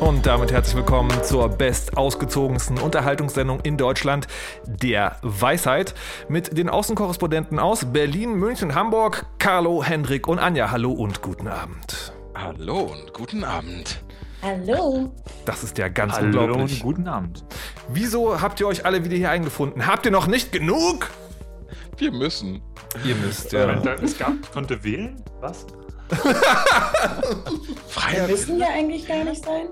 Und damit herzlich willkommen zur best ausgezogensten Unterhaltungssendung in Deutschland, der Weisheit, mit den Außenkorrespondenten aus Berlin, München, Hamburg, Carlo, Hendrik und Anja. Hallo und guten Abend. Hallo und guten Abend. Hallo. Das ist ja ganz Hallo unglaublich. und guten Abend. Wieso habt ihr euch alle wieder hier eingefunden? Habt ihr noch nicht genug? Wir müssen. Ihr müsst, Moment, ja. Es gab, konnte wählen? Was? Freier Müssen wir eigentlich gar nicht sein?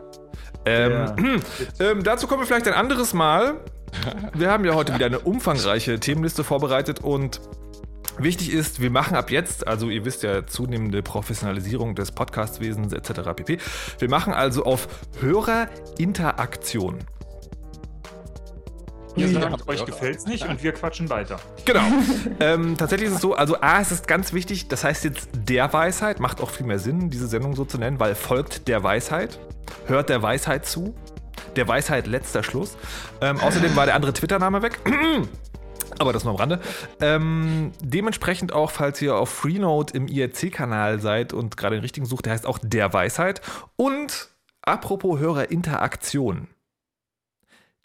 Ähm, ähm, dazu kommen wir vielleicht ein anderes Mal. Wir haben ja heute wieder eine umfangreiche Themenliste vorbereitet und wichtig ist, wir machen ab jetzt, also ihr wisst ja, zunehmende Professionalisierung des Podcastwesens etc. pp. Wir machen also auf Hörerinteraktion. Ihr Ja. sagt, euch gefällt's nicht und wir quatschen weiter. Genau. ähm, tatsächlich ist es so, also A, es ist ganz wichtig, das heißt jetzt der Weisheit, macht auch viel mehr Sinn, diese Sendung so zu nennen, weil folgt der Weisheit, hört der Weisheit zu, der Weisheit letzter Schluss. Ähm, außerdem war der andere Twitter-Name weg. Aber das nur am Rande. Ähm, dementsprechend auch, falls ihr auf Freenode im IRC-Kanal seid und gerade den richtigen sucht, der heißt auch der Weisheit. Und apropos Hörerinteraktion.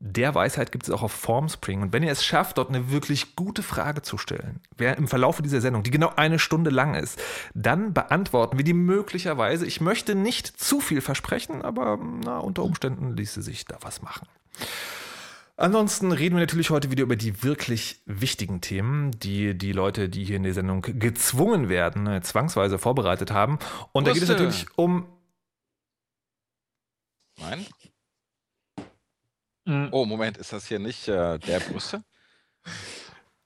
Der Weisheit gibt es auch auf Formspring. Und wenn ihr es schafft, dort eine wirklich gute Frage zu stellen, wer im Verlaufe dieser Sendung, die genau eine Stunde lang ist, dann beantworten wir die möglicherweise. Ich möchte nicht zu viel versprechen, aber na, unter Umständen ließe sich da was machen. Ansonsten reden wir natürlich heute wieder über die wirklich wichtigen Themen, die die Leute, die hier in der Sendung gezwungen werden, äh, zwangsweise vorbereitet haben. Und da geht es natürlich um. Nein? Mhm. Oh, Moment, ist das hier nicht äh, der Brüste?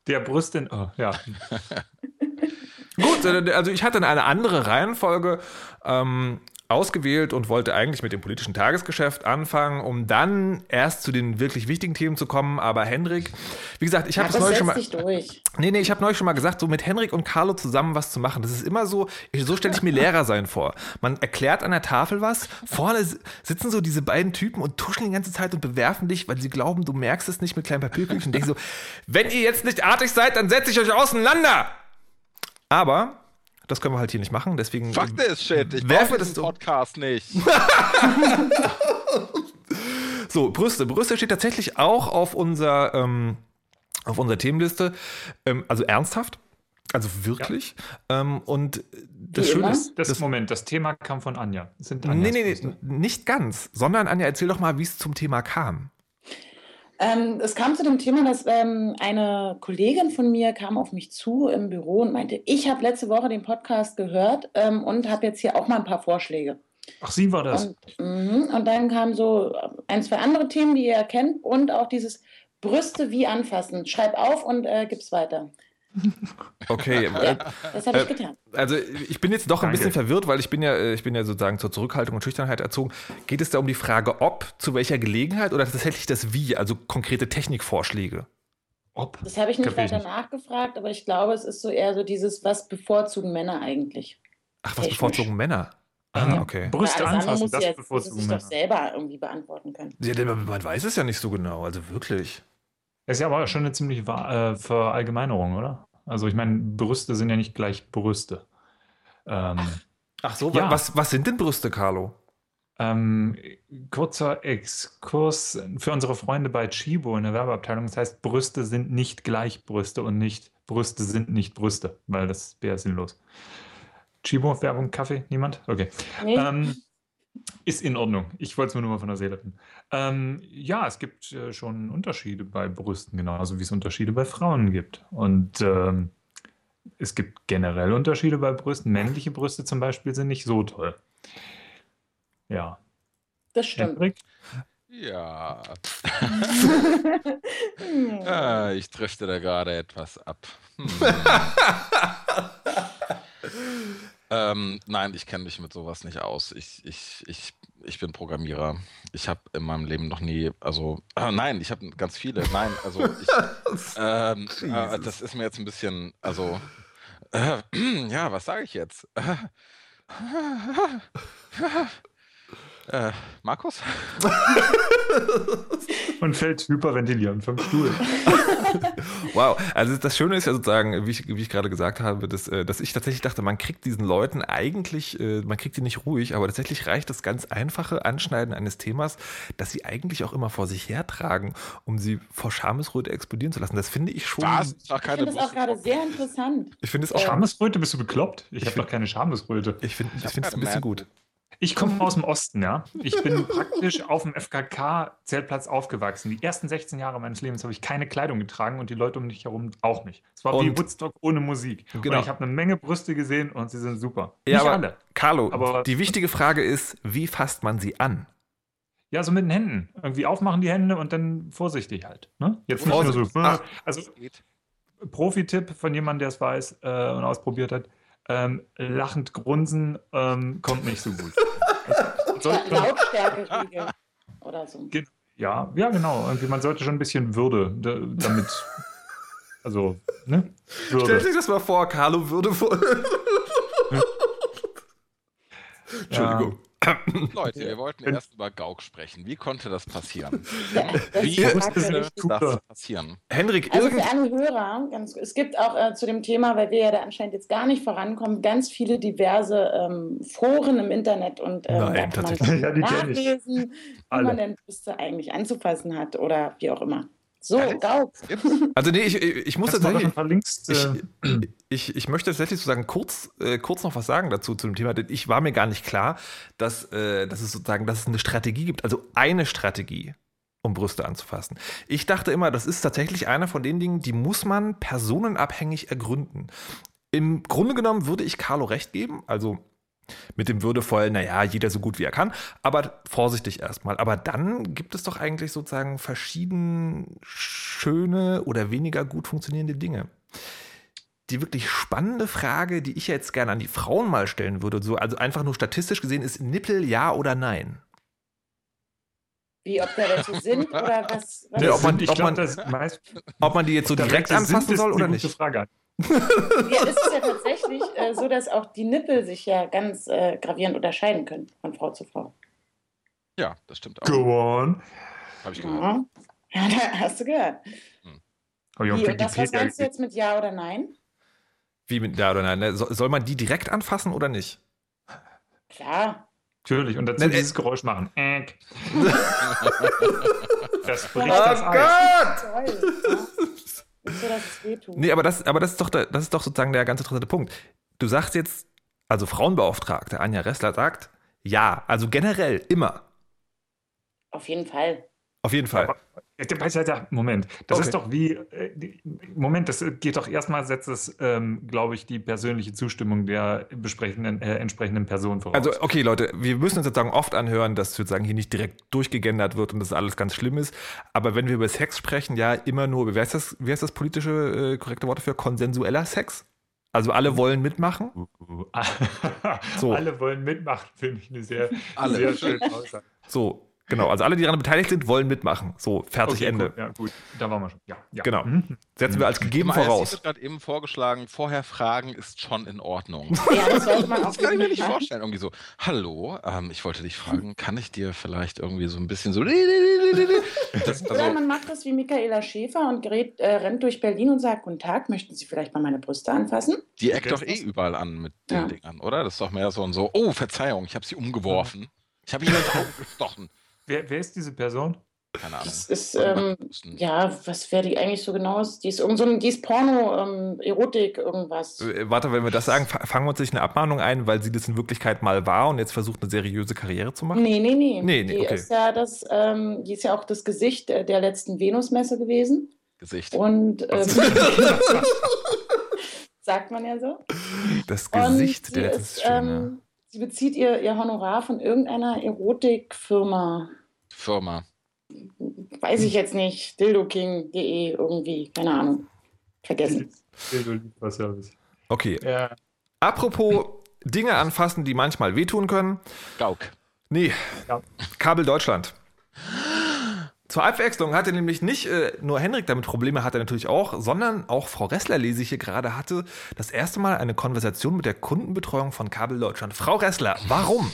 Der Brüstin. Oh, ja. Gut, äh, also ich hatte eine andere Reihenfolge ähm, ausgewählt und wollte eigentlich mit dem politischen Tagesgeschäft anfangen, um dann erst zu den wirklich wichtigen Themen zu kommen. Aber Henrik, wie gesagt, ich habe es neulich schon mal. durch. Nee, nee, ich habe neulich schon mal gesagt, so mit Henrik und Carlo zusammen was zu machen. Das ist immer so, ich, so stelle ich mir Lehrer sein vor. Man erklärt an der Tafel was, vorne sitzen so diese beiden Typen und tuschen die ganze Zeit und bewerfen dich, weil sie glauben, du merkst es nicht mit kleinen Papierkügelchen denken so, wenn ihr jetzt nicht artig seid, dann setze ich euch auseinander. Aber das können wir halt hier nicht machen, deswegen Fuck this shit, ich wir das diesen so- Podcast nicht. So, Brüste. Brüste steht tatsächlich auch auf unserer, ähm, auf unserer Themenliste. Ähm, also ernsthaft. Also wirklich. Ähm, und das Wie Schöne ist. Das, das- Moment, das Thema kam von Anja. Sind Nee, Anjas nee, nee, nicht ganz. Sondern, Anja, erzähl doch mal, wie es zum Thema kam. Ähm, es kam zu dem Thema, dass ähm, eine Kollegin von mir kam auf mich zu im Büro und meinte, ich habe letzte Woche den Podcast gehört ähm, und habe jetzt hier auch mal ein paar Vorschläge. Ach, sie war das. Und, mhm, und dann kamen so ein, zwei andere Themen, die ihr erkennt und auch dieses Brüste wie anfassen. Schreib auf und äh, gib's weiter. Okay. Ja, äh, das habe ich Äh, getan. Also ich bin jetzt doch ein Danke. bisschen verwirrt, weil ich bin ja, äh, ich bin ja sozusagen zur Zurückhaltung und Schüchternheit erzogen. Geht es da um die Frage, ob, zu welcher Gelegenheit oder tatsächlich das Wie, also konkrete Technikvorschläge? Ob. Das habe ich nicht Kapier ich weiter nicht. nachgefragt, aber ich glaube, es ist so eher so dieses, was bevorzugen Männer eigentlich? Ach, was Technisch. bevorzugen Männer? Ah, Mhm. okay. Brüste andere anfassen, muss das ja, muss bevorzugen sich Männer. doch selber irgendwie beantworten können. Ja, denn man weiß es ja nicht so genau, also wirklich. Ist ja aber schon eine ziemliche Wa- äh, Verallgemeinerung, oder? Also ich meine, Brüste sind ja nicht gleich Brüste. Ähm, Ach so, Ja. was, was sind denn Brüste, Carlo? ähm, kurzer Exkurs für unsere Freunde bei Chibo in der Werbeabteilung. Das heißt, Brüste sind nicht gleich Brüste und nicht Brüste sind nicht Brüste, weil das wäre sinnlos. Chibo, Werbung, Kaffee, niemand? Okay. Nee? Ähm, ist in Ordnung. Ich wollte es mir nur mal von der Seele reden. Ähm, ja, es gibt äh, schon Unterschiede bei Brüsten, genauso wie es Unterschiede bei Frauen gibt. Und ähm, es gibt generell Unterschiede bei Brüsten. Männliche Brüste zum Beispiel sind nicht so toll. Ja. das stimmt. Hendrik? Ja, ah, ich drifte da gerade etwas ab. Hm. ähm, nein, ich kenne mich mit sowas nicht aus. Ich, ich, ich, ich bin Programmierer. Ich habe in meinem Leben noch nie, also äh, nein, ich habe ganz viele. Nein, also ich, ähm, äh, das ist mir jetzt ein bisschen, also äh, ja, was sage ich jetzt? Äh, Markus? Und fällt hyperventilierend vom Stuhl. Wow, also das Schöne ist ja sozusagen, wie ich, wie ich gerade gesagt habe, dass, äh, dass ich tatsächlich dachte, man kriegt diesen Leuten eigentlich, äh, man kriegt die nicht ruhig, aber tatsächlich reicht das ganz einfache Anschneiden eines Themas, das sie eigentlich auch immer vor sich hertragen, um sie vor Schamesröte explodieren zu lassen. Das finde ich schon. Was? Ich finde das auch gerade sehr interessant. Ich finde es auch. Schamesröte, bist du bekloppt? Ich, habe find- doch keine Schamesröte. Ich finde ich es ein gerade bisschen gut. Ich komme aus dem Osten, ja. Ich bin praktisch auf dem FKK-Zeltplatz aufgewachsen. Die ersten 16 Jahre meines Lebens habe ich keine Kleidung getragen und die Leute um mich herum auch nicht. Es war wie Und- Woodstock ohne Musik. Genau. Und ich habe eine Menge Brüste gesehen und sie sind super. Ja, nicht aber alle. Carlo, Aber- die wichtige Frage ist, wie fasst man sie an? Ja, so mit den Händen. Irgendwie aufmachen die Hände und dann vorsichtig halt. Ne? Jetzt nicht nur so. Vorsicht. Ach. Also Geht. Profi-Tipp von jemandem, der es weiß äh, und ausprobiert hat. Ähm, lachend grunzen ähm, kommt nicht so gut. Also, La sollte- Lautstärke-Regel oder so. Ja, ja, genau. Irgendwie, man sollte schon ein bisschen Würde da, damit. Also, ne? Stellt Würde. sich das mal vor, Carlo würde vor. Entschuldigung. Leute, wir wollten erst über Gauk sprechen. Wie konnte das passieren? Ja, das Wie konnte das passieren? Henrik, Also für alle Hörer, ganz, es gibt auch äh, zu dem Thema, weil wir ja da anscheinend jetzt gar nicht vorankommen, ganz viele diverse ähm, Foren im Internet und ähm, Nein, da kann man. Ja, nachlesen, wie man denn Brüste eigentlich anzufassen hat oder wie auch immer. So? Gauk. Also nee, ich, ich muss tatsächlich, verlinkst? ich, Äh, ich, ich möchte tatsächlich sozusagen kurz, äh, kurz noch was sagen dazu zu dem Thema, denn ich war mir gar nicht klar, dass, äh, dass es sozusagen, dass es eine Strategie gibt, also eine Strategie, um Brüste anzufassen. Ich dachte immer, das ist tatsächlich einer von den Dingen, die muss man personenabhängig ergründen. Im Grunde genommen würde ich Carlo recht geben, also mit dem würdevollen, naja, jeder so gut wie er kann, aber vorsichtig erstmal. Aber dann gibt es doch eigentlich sozusagen verschieden schöne oder weniger gut funktionierende Dinge. Die wirklich spannende Frage, die ich jetzt gerne an die Frauen mal stellen würde, so, also einfach nur statistisch gesehen, ist Nippel ja oder nein? Wie, ob da welche sind oder was? was Nee, ob man- ob man- Ob man die jetzt so direkt anfassen soll oder nicht? Frage. ja, es ist ja tatsächlich äh, so, dass auch die Nippel sich ja ganz äh, gravierend unterscheiden können von Frau zu Frau. Ja, das stimmt auch. Go on. Habe ich gehört. Ja, ja da hast du gehört. Ich auf Wie, und das, was meinst du jetzt mit Ja oder Nein? Wie mit ja oder nein? ne? So- Soll man die direkt anfassen oder nicht? Klar. Natürlich. Und dazu Nein, äh- dieses Geräusch machen. Das bricht Ja, das Eis. So, dass es wehtut. Nee, aber das, aber das ist doch, der, das ist doch sozusagen der ganz interessante Punkt. Du sagst jetzt, also Frauenbeauftragte Anja Ressler sagt, ja, also generell immer. Auf jeden Fall. Auf jeden Fall. Aber- Moment, das Okay. ist doch wie, äh, Moment, das geht doch erstmal, setzt es, ähm, glaube ich, die persönliche Zustimmung der besprechenden, äh, entsprechenden Person voraus. Also, okay, Leute, wir müssen uns sozusagen oft anhören, dass sozusagen hier nicht direkt durchgegendert wird und das alles ganz schlimm ist. Aber wenn wir über Sex sprechen, ja, immer nur, wer ist das, wer ist das politische äh, korrekte Wort dafür? Konsensueller Sex? Also alle wollen mitmachen? So. Alle wollen mitmachen, finde ich eine sehr, Alle. sehr schöne Aussage. So, genau. Also alle, die daran beteiligt sind, wollen mitmachen. So, fertig, Okay, Ende. Gut, ja, gut, da waren wir schon. Ja, ja. Genau. Mhm. Setzen wir als gegeben IRC voraus. wird gerade eben vorgeschlagen, vorher fragen ist schon in Ordnung. Ja, das sollte man Das auch kann ich mir nicht machen. vorstellen. Irgendwie so, hallo, ähm, ich wollte dich fragen, kann ich dir vielleicht irgendwie so ein bisschen so. Das, Oder also, man macht das wie Michaela Schäfer und gerät, äh, rennt durch Berlin und sagt, guten Tag, möchten Sie vielleicht mal meine Brüste anfassen? die eckt doch Das eh überall an mit den Ja. Dingern, oder? Das ist doch mehr so ein so, oh, Verzeihung, ich habe sie umgeworfen. Ich habe Auge gestochen. Wer, wer ist diese Person? Keine Ahnung. Das ist, ähm, ja, was wäre die eigentlich so genau? Die ist irgend so ein, die ist Porno, ähm, Erotik, irgendwas. Äh, Warte, wenn wir das sagen, fa- fangen wir uns nicht eine Abmahnung ein, weil sie das in Wirklichkeit mal war und jetzt versucht, eine seriöse Karriere zu machen? Nee, nee, nee. Nee, nee, die okay. ist ja das, ähm, die ist ja auch das Gesicht äh, der letzten Venusmesse gewesen. Gesicht. Und ähm, sagt man ja so. Das Gesicht der letzten ja. ähm, Sie bezieht ihr, ihr Honorar von irgendeiner Erotikfirma. Firma. Weiß ich jetzt nicht. dildoking.de irgendwie. Keine Ahnung. Vergessen. Service. Okay. Ja. Apropos Dinge anfassen, die manchmal wehtun können. Gauk. Nee, ja. Kabel Deutschland. Zur Abwechslung hatte nämlich nicht äh, nur Henrik damit Probleme, hat er natürlich auch, sondern auch Frau Ressler, lese ich hier gerade, hatte das erste Mal eine Konversation mit der Kundenbetreuung von Kabel Deutschland. Frau Ressler, warum?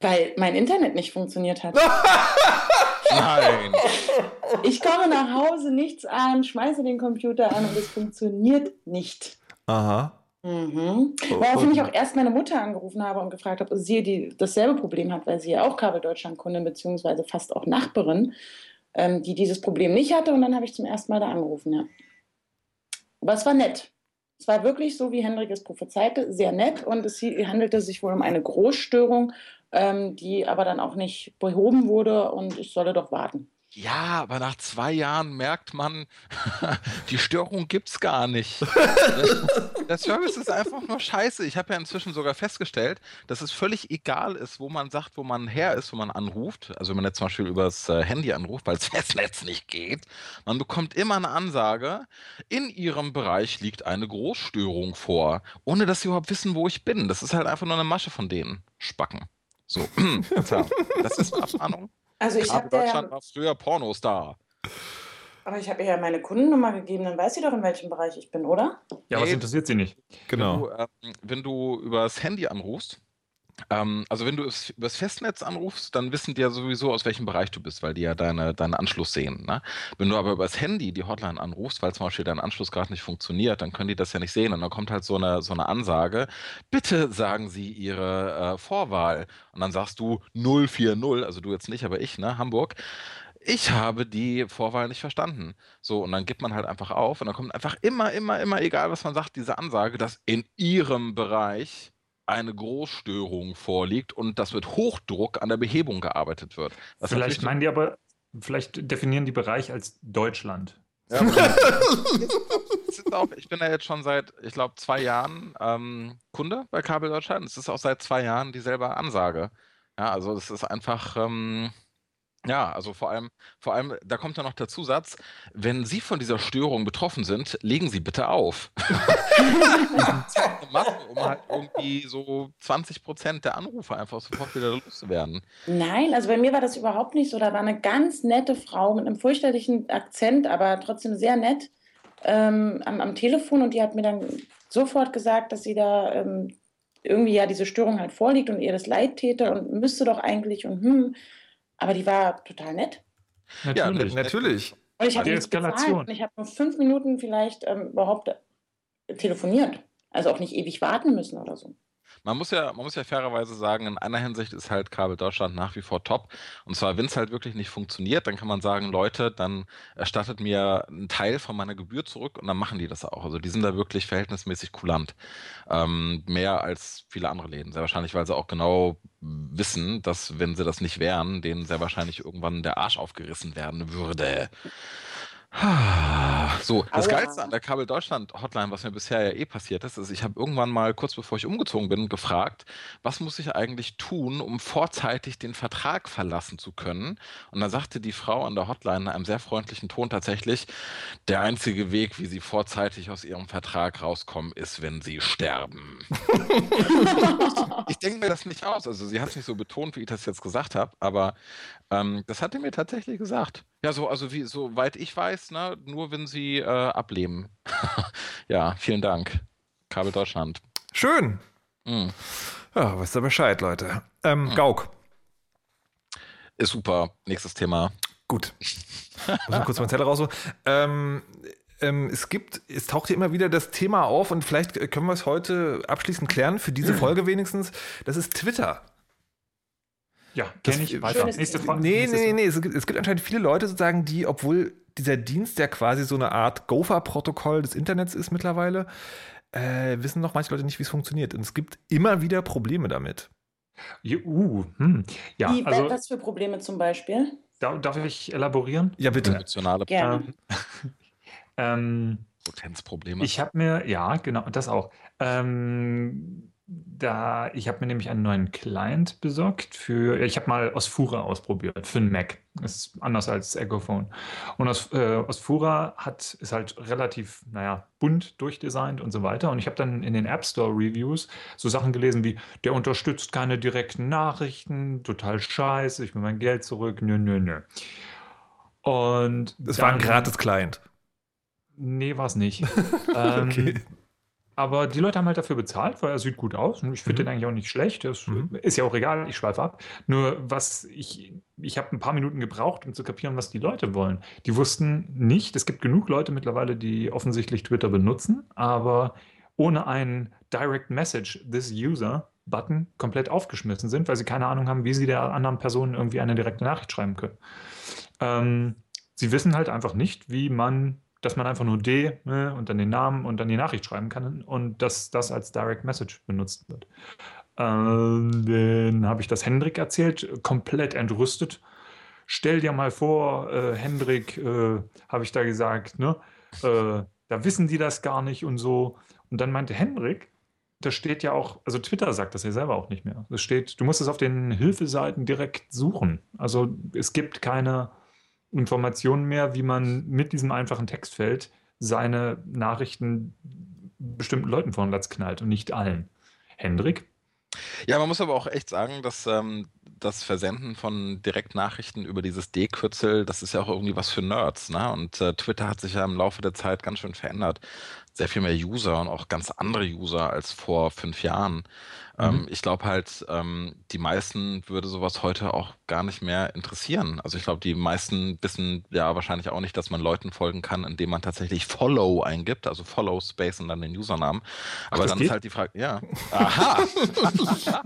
Weil mein Internet nicht funktioniert hat. Nein. Ich komme nach Hause, nichts an, schmeiße den Computer an und es funktioniert nicht. Aha. Mhm. Woraufhin ich auch erst meine Mutter angerufen habe und gefragt habe, ob sie die dasselbe Problem hat, weil sie ja auch Kabel Deutschland Kundin beziehungsweise fast auch Nachbarin, ähm, die dieses Problem nicht hatte. Und dann habe ich zum ersten Mal da angerufen, ja. Aber es war nett. Es war wirklich so, wie Hendrik es prophezeite, sehr nett und es handelte sich wohl um eine Großstörung, ähm, die aber dann auch nicht behoben wurde und ich solle doch warten. Ja, aber nach zwei Jahren merkt man, die Störung gibt's gar nicht. Der Service ist einfach nur scheiße. Ich habe ja inzwischen sogar festgestellt, dass es völlig egal ist, wo man sagt, wo man her ist, wo man anruft. Also wenn man jetzt zum Beispiel übers äh, Handy anruft, weil das Festnetz nicht geht. Man bekommt immer eine Ansage, in Ihrem Bereich liegt eine Großstörung vor, ohne dass Sie überhaupt wissen, wo ich bin. Das ist halt einfach nur eine Masche von denen. Spacken. So, das ist eine Abmahnung. Also ich habe Deutschland ja, war früher Pornostar. aber ich habe ihr ja meine Kundennummer gegeben, dann weiß sie doch, in welchem Bereich ich bin, oder? Ja, was interessiert sie nicht? Genau. Wenn du, ähm, wenn du übers Handy anrufst, ähm, also wenn du es übers Festnetz anrufst, dann wissen die ja sowieso, aus welchem Bereich du bist, weil die ja deine, deinen Anschluss sehen. Ne? Wenn du aber übers Handy die Hotline anrufst, weil zum Beispiel dein Anschluss gerade nicht funktioniert, dann können die das ja nicht sehen. Und dann kommt halt so eine, so eine Ansage, bitte sagen Sie Ihre äh, Vorwahl. Und dann sagst du 040, also du jetzt nicht, aber ich, ne, Hamburg. Ich habe die Vorwahl nicht verstanden. So, und dann gibt man halt einfach auf und dann kommt einfach immer, immer, immer, egal was man sagt, diese Ansage, dass in Ihrem Bereich eine Großstörung vorliegt und dass mit Hochdruck an der Behebung gearbeitet wird. Was Vielleicht meinen die aber, vielleicht definieren die Bereich als Deutschland. Ja, auch, ich bin ja jetzt schon seit, ich glaube, zwei Jahren ähm, Kunde bei Kabel Deutschland. Es ist auch seit zwei Jahren dieselbe Ansage. Ja, also es ist einfach, ähm, ja, also vor allem, vor allem, da kommt ja noch der Zusatz, wenn Sie von dieser Störung betroffen sind, legen Sie bitte auf. das ist eine Masse, um halt irgendwie so 20 Prozent der Anrufe einfach sofort wieder loszuwerden. Nein, also bei mir war das überhaupt nicht so. Da war eine ganz nette Frau mit einem fürchterlichen Akzent, aber trotzdem sehr nett ähm, am, am Telefon und die hat mir dann sofort gesagt, dass sie da ähm, irgendwie ja diese Störung halt vorliegt und ihr das leid täte und müsste doch eigentlich und hm. Aber die war total nett. Ja, Natürlich. Natürlich. Und ich habe. Eskalation. Ich habe nur fünf Minuten vielleicht ähm, überhaupt äh, telefoniert. Also auch nicht ewig warten müssen oder so. Man muss ja, man muss ja fairerweise sagen, in einer Hinsicht ist halt Kabel Deutschland nach wie vor top. Und zwar, wenn es halt wirklich nicht funktioniert, dann kann man sagen, Leute, dann erstattet mir einen Teil von meiner Gebühr zurück und dann machen die das auch. Also die sind da wirklich verhältnismäßig kulant. Ähm, mehr als viele andere Läden. Sehr wahrscheinlich, weil sie auch genau wissen, dass wenn sie das nicht wären, denen sehr wahrscheinlich irgendwann der Arsch aufgerissen werden würde. So, das Aua. Geilste an der Kabel Deutschland Hotline, was mir bisher ja eh passiert ist, ist, ich habe irgendwann mal kurz bevor ich umgezogen bin, gefragt, was muss ich eigentlich tun, um vorzeitig den Vertrag verlassen zu können? Und da sagte die Frau an der Hotline in einem sehr freundlichen Ton tatsächlich, der einzige Weg, wie sie vorzeitig aus ihrem Vertrag rauskommen, ist, wenn sie sterben. ich denke mir das nicht aus. Also sie hat es nicht so betont, wie ich das jetzt gesagt habe, aber ähm, das hat er mir tatsächlich gesagt. Ja, so, also wie, soweit ich weiß, ne, nur wenn sie äh, ablehnen. ja, vielen Dank. Kabel Deutschland. Schön. Mm. Ja, wisst ihr Bescheid, Leute. Ähm, Gauk. Ist super. Nächstes Thema. Gut. Muss mal kurz meinen Zettel rausholen. Ähm, ähm, es gibt, es taucht hier immer wieder das Thema auf und vielleicht können wir es heute abschließend klären, für diese Folge wenigstens. Das ist Twitter. Ja, Das- kenne ich. Weiter. Nächste. Frage. Nee, Nächste nee, nee, nee. Es gibt, es gibt anscheinend viele Leute sozusagen, die, obwohl dieser Dienst ja quasi so eine Art Gopher-Protokoll des Internets ist mittlerweile, äh, wissen noch manche Leute nicht, wie es funktioniert. Und es gibt immer wieder Probleme damit. Ja, Uh, hm. ja Wie, also was für Probleme zum Beispiel? da, darf ich elaborieren? Ja, bitte. Emotionale Gerne. Ähm, ähm, Potenzprobleme. ich habe mir, ja, genau, das auch. Ähm, da, ich habe mir nämlich einen neuen Client besorgt für, ich habe mal Osfura ausprobiert für einen Mac. Das ist anders als Echophone. Und Os, äh, Osfura hat, ist halt relativ, naja, bunt durchdesignt und so weiter. Und ich habe dann in den App Store Reviews so Sachen gelesen wie, der unterstützt keine direkten Nachrichten, total scheiße, ich will mein Geld zurück, nö, nö, nö. Und es war ein gratis Client. Nee, war es nicht. okay. Aber die Leute haben halt dafür bezahlt, weil er sieht gut aus. Und ich finde mhm. den eigentlich auch nicht schlecht. Das mhm. ist ja auch egal, ich schweife ab. Nur was ich, ich habe ein paar Minuten gebraucht, um zu kapieren, was die Leute wollen. Die wussten nicht, es gibt genug Leute mittlerweile, die offensichtlich Twitter benutzen, aber ohne einen Direct Message This User Button komplett aufgeschmissen sind, weil sie keine Ahnung haben, wie sie der anderen Person irgendwie eine direkte Nachricht schreiben können. Ähm, sie wissen halt einfach nicht, wie man dass man einfach nur D ne, und dann den Namen und dann die Nachricht schreiben kann und dass das als Direct Message benutzt wird. Ähm, dann habe ich das Hendrik erzählt, komplett entrüstet. Stell dir mal vor, äh, Hendrik, äh, habe ich da gesagt, ne, äh, da wissen die das gar nicht und so. Und dann meinte Hendrik, da steht ja auch, also Twitter sagt das ja selber auch nicht mehr. Es steht, du musst es auf den Hilfeseiten direkt suchen. Also es gibt keine Informationen mehr, wie man mit diesem einfachen Textfeld seine Nachrichten bestimmten Leuten vor den Latz knallt und nicht allen. Hendrik? Ja, man muss aber auch echt sagen, dass ähm, das Versenden von Direktnachrichten über dieses D-Kürzel, das ist ja auch irgendwie was für Nerds. Ne? Und äh, Twitter hat sich ja im Laufe der Zeit ganz schön verändert. Sehr viel mehr User und auch ganz andere User als vor fünf Jahren. Ähm, mhm. ich glaube halt, ähm, die meisten würde sowas heute auch gar nicht mehr interessieren. Also ich glaube, die meisten wissen ja wahrscheinlich auch nicht, dass man Leuten folgen kann, indem man tatsächlich Follow eingibt, also Follow Space und dann den Usernamen. Aber Ach, dann geht? ist halt die Frage, ja. Aha.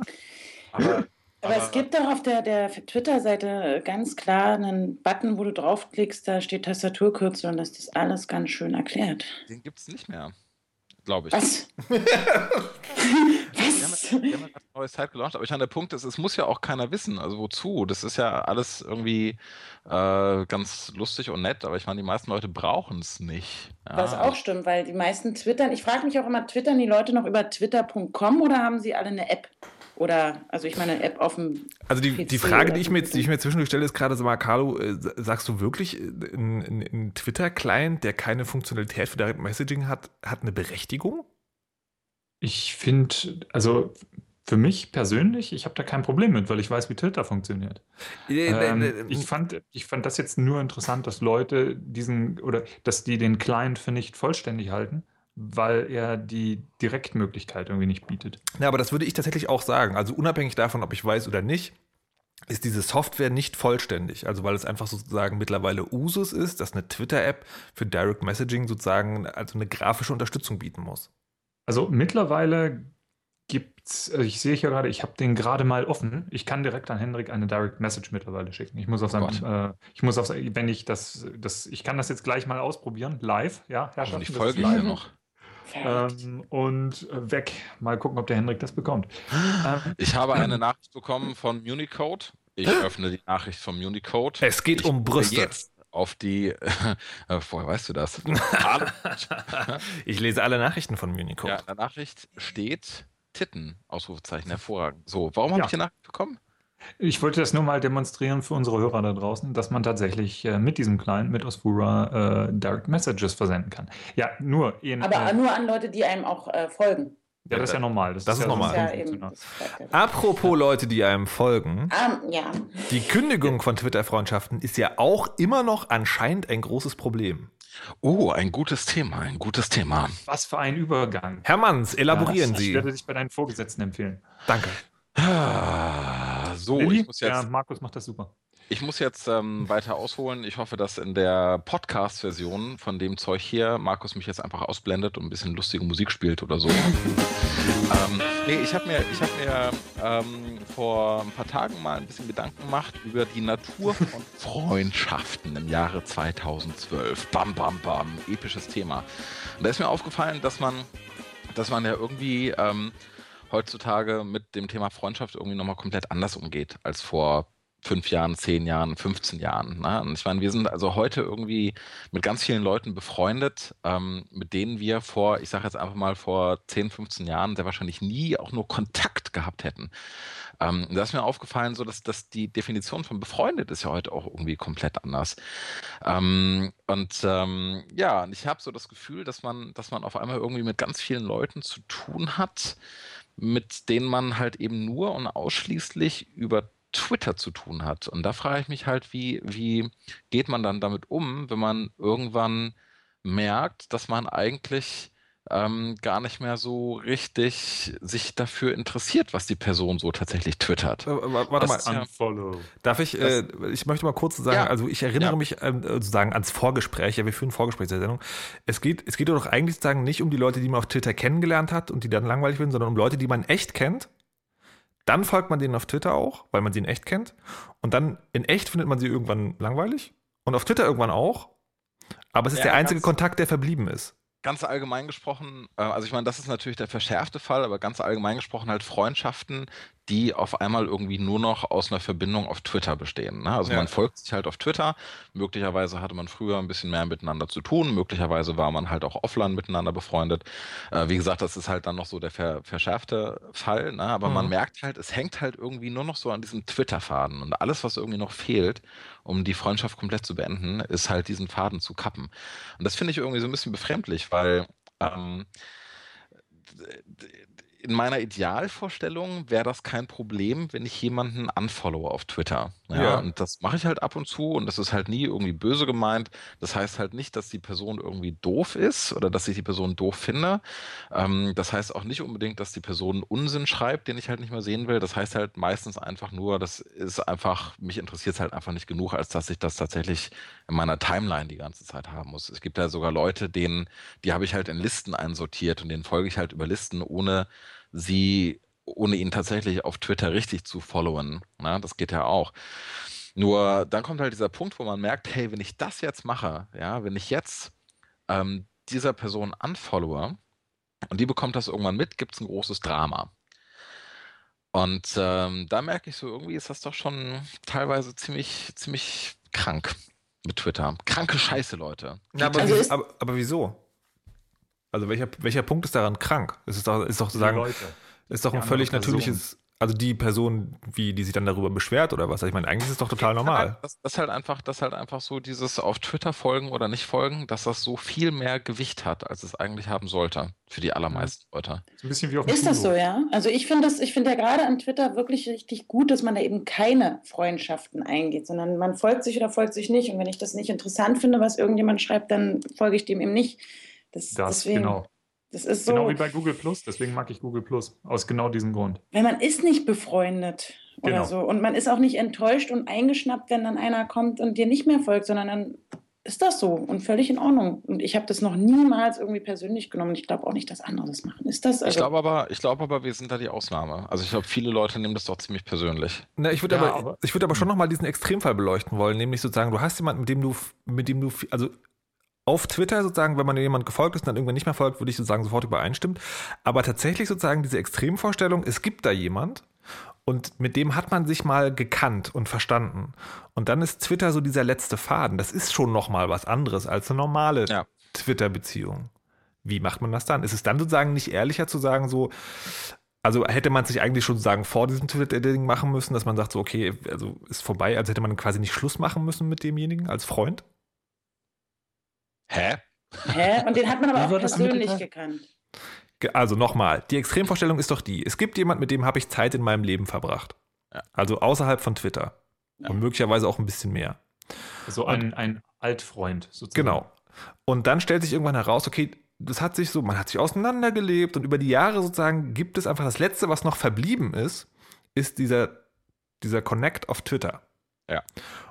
aber aber es gibt doch auf der, der Twitter-Seite ganz klar einen Button, wo du draufklickst, da steht Tastaturkürzel und das ist alles ganz schön erklärt. Den gibt es nicht mehr glaube ich. Was? Was? Wir haben, wir haben eine neue Zeit gelauncht, aber ich meine, der Punkt ist, es muss ja auch keiner wissen. Also wozu? Das ist ja alles irgendwie äh, ganz lustig und nett, aber ich meine, die meisten Leute brauchen es nicht. Ja. Was auch stimmt, weil die meisten twittern. Ich frage mich auch immer, twittern die Leute noch über twitter.com oder haben sie alle eine App? Oder, also ich meine, App auf dem. Also die, die Frage, die ich, mir jetzt, die ich mir zwischendurch stelle, ist gerade so mal, Carlo, äh, sagst du wirklich, äh, ein, ein Twitter-Client, der keine Funktionalität für Direct Messaging hat, hat eine Berechtigung? Ich finde, also für mich persönlich, ich habe da kein Problem mit, weil ich weiß, wie Twitter funktioniert. ähm, ich, fand, ich fand das jetzt nur interessant, dass Leute diesen oder dass die den Client für nicht vollständig halten weil er die Direktmöglichkeit irgendwie nicht bietet. Ja, aber das würde ich tatsächlich auch sagen. Also unabhängig davon, ob ich weiß oder nicht, ist diese Software nicht vollständig. Also weil es einfach sozusagen mittlerweile Usus ist, dass eine Twitter-App für Direct Messaging sozusagen also eine grafische Unterstützung bieten muss. Also mittlerweile gibt es, also ich sehe hier gerade, ich habe den gerade mal offen. Ich kann direkt an Hendrik eine Direct Message mittlerweile schicken. Ich muss auf seinem, äh, ich muss auf, wenn ich das, das, ich kann das jetzt gleich mal ausprobieren, live, ja, Herrschaft. Also die Folge live noch. Ähm, und äh, weg. Mal gucken, ob der Hendrik das bekommt. Ähm, ich habe eine Nachricht bekommen von Unicode. Ich öffne die Nachricht von Unicode. Es geht ich um Brüste. Jetzt auf die. Äh, vorher weißt du das. ich lese alle Nachrichten von Unicode. Ja, in der Nachricht steht Titten, Ausrufezeichen, hervorragend. So, warum habe ja. ich die Nachricht bekommen? Ich wollte das nur mal demonstrieren für unsere Hörer da draußen, dass man tatsächlich äh, mit diesem Client, mit Osfura, äh, Direct Messages versenden kann. Ja, nur. In, Aber äh, nur an Leute, die einem auch äh, folgen. Ja, das ist ja normal. Das, das ist, ist, ja normal. Ja eben, Apropos Leute, die einem folgen. Um, ja. Die Kündigung von Twitter-Freundschaften ist ja auch immer noch anscheinend ein großes Problem. Oh, ein gutes Thema, ein gutes Thema. Was für ein Übergang. Herr Manns, elaborieren ja, Sie. Ich werde dich bei deinen Vorgesetzten empfehlen. Danke. So, Willi? ich muss jetzt. Ja, Markus macht das super. Ich muss jetzt ähm, weiter ausholen. Ich hoffe, dass in der Podcast-Version von dem Zeug hier Markus mich jetzt einfach ausblendet und ein bisschen lustige Musik spielt oder so. ähm, nee, ich habe mir, ich hab mir ähm, vor ein paar Tagen mal ein bisschen Gedanken gemacht über die Natur von Freundschaften im Jahre 2012. Bam, bam, bam. Episches Thema. Und da ist mir aufgefallen, dass man, dass man ja irgendwie ähm, heutzutage mit dem Thema Freundschaft irgendwie nochmal komplett anders umgeht als vor fünf Jahren, zehn Jahren, 15 Jahren. Ne? Und ich meine, wir sind also heute irgendwie mit ganz vielen Leuten befreundet, ähm, mit denen wir vor, ich sage jetzt einfach mal vor 10, 15 Jahren sehr wahrscheinlich nie auch nur Kontakt gehabt hätten. Ähm, da ist mir aufgefallen, so dass, dass die Definition von befreundet ist ja heute auch irgendwie komplett anders. Ähm, und ähm, ja, ich habe so das Gefühl, dass man, dass man auf einmal irgendwie mit ganz vielen Leuten zu tun hat, mit denen man halt eben nur und ausschließlich über Twitter zu tun hat. Und da frage ich mich halt, wie, wie geht man dann damit um, wenn man irgendwann merkt, dass man eigentlich ähm, gar nicht mehr so richtig sich dafür interessiert, was die Person so tatsächlich twittert. Äh, warte das mal, unfollow. Darf ich, äh, ich möchte mal kurz sagen, ja. also ich erinnere ja. mich ähm, sozusagen ans Vorgespräch, ja, wir führen Vorgespräch der Sendung. Es geht, es geht doch eigentlich sozusagen nicht um die Leute, die man auf Twitter kennengelernt hat und die dann langweilig werden, sondern um Leute, die man echt kennt dann folgt man denen auf Twitter auch, weil man sie in echt kennt. Und dann in echt findet man sie irgendwann langweilig. Und auf Twitter irgendwann auch. Aber es ist ja, der einzige Kontakt, der verblieben ist ganz allgemein gesprochen, äh, also ich meine, das ist natürlich der verschärfte Fall, aber ganz allgemein gesprochen halt Freundschaften, die auf einmal irgendwie nur noch aus einer Verbindung auf Twitter bestehen. Ne? Also ja. man folgt sich halt auf Twitter. Möglicherweise hatte man früher ein bisschen mehr miteinander zu tun. Möglicherweise war man halt auch offline miteinander befreundet. Äh, wie gesagt, das ist halt dann noch so der ver verschärfte Fall. Ne? Aber mhm. man merkt halt, es hängt halt irgendwie nur noch so an diesem Twitter-Faden. Und alles, was irgendwie noch fehlt, um die Freundschaft komplett zu beenden, ist halt diesen Faden zu kappen. Und das finde ich irgendwie so ein bisschen befremdlich, weil ähm, in meiner Idealvorstellung wäre das kein Problem, wenn ich jemanden unfollow auf Twitter. Ja, ja. Und das mache ich halt ab und zu und das ist halt nie irgendwie böse gemeint. Das heißt halt nicht, dass die Person irgendwie doof ist oder dass ich die Person doof finde. Ähm, das heißt auch nicht unbedingt, dass die Person Unsinn schreibt, den ich halt nicht mehr sehen will. Das heißt halt meistens einfach nur, das ist einfach, mich interessiert es halt einfach nicht genug, als dass ich das tatsächlich in meiner Timeline die ganze Zeit haben muss. Es gibt ja sogar Leute, denen, die habe ich halt in Listen einsortiert und denen folge ich halt über Listen, ohne sie, ohne ihn tatsächlich auf Twitter richtig zu followen. Na, das geht ja auch. Nur dann kommt halt dieser Punkt, wo man merkt, hey, wenn ich das jetzt mache, ja, wenn ich jetzt ähm, dieser Person unfollowe und die bekommt das irgendwann mit, gibt es ein großes Drama. Und ähm, da merke ich so, irgendwie ist das doch schon teilweise ziemlich, ziemlich krank mit Twitter. Kranke Scheiße, Leute. Ja, aber, also aber, aber, wieso? Also welcher, welcher Punkt ist daran krank? Es ist doch, ist doch sozusagen, ist doch ein völlig natürliches, also die Person, wie die sich dann darüber beschwert oder was? Ich meine, eigentlich ist es doch total normal. Das, das halt einfach, das halt einfach so dieses auf Twitter folgen oder nicht folgen, dass das so viel mehr Gewicht hat, als es eigentlich haben sollte für die allermeisten Leute. Ist, ein bisschen wie auf ist das so, ja? Also ich finde das, ich finde ja gerade an Twitter wirklich richtig gut, dass man da eben keine Freundschaften eingeht, sondern man folgt sich oder folgt sich nicht. Und wenn ich das nicht interessant finde, was irgendjemand schreibt, dann folge ich dem eben nicht. Das, das deswegen, genau. Das ist so. Genau wie bei Google Plus, deswegen mag ich Google Plus, aus genau diesem Grund. Weil man ist nicht befreundet oder genau. so. Und man ist auch nicht enttäuscht und eingeschnappt, wenn dann einer kommt und dir nicht mehr folgt, sondern dann ist das so und völlig in Ordnung. Und ich habe das noch niemals irgendwie persönlich genommen. Ich glaube auch nicht, dass andere das machen. Ist das? Also ich glaube aber, ich aber, wir sind da die Ausnahme. Also ich glaube, viele Leute nehmen das doch ziemlich persönlich. Na, ich würde ja, aber, aber, ich würde aber schon noch mal diesen Extremfall beleuchten wollen, nämlich sozusagen, du hast jemanden, mit dem du, mit dem du, also auf Twitter sozusagen, wenn man jemand gefolgt ist und dann irgendwann nicht mehr folgt, würde ich sozusagen sofort übereinstimmen. Aber tatsächlich sozusagen diese Extremvorstellung, es gibt da jemand und mit dem hat man sich mal gekannt und verstanden. Und dann ist Twitter so dieser letzte Faden. Das ist schon nochmal was anderes als eine normale ja. Twitter-Beziehung. Wie macht man das dann? Ist es dann sozusagen nicht ehrlicher zu sagen, so, also hätte man sich eigentlich schon sagen vor diesem Twitter-Ding machen müssen, dass man sagt, so, okay, also ist vorbei, als hätte man quasi nicht Schluss machen müssen mit demjenigen als Freund? Hä? Hä? Und den hat man aber auch persönlich gekannt. Also nochmal, die Extremvorstellung ist doch die, es gibt jemand, mit dem habe ich Zeit in meinem Leben verbracht. Ja. Also außerhalb von Twitter. Ja. Und möglicherweise auch ein bisschen mehr. So ein, ein Altfreund sozusagen. Genau. Und dann stellt sich irgendwann heraus, okay, das hat sich so, man hat sich auseinandergelebt und über die Jahre sozusagen gibt es einfach das Letzte, was noch verblieben ist, ist dieser, dieser Connect auf Twitter. Ja.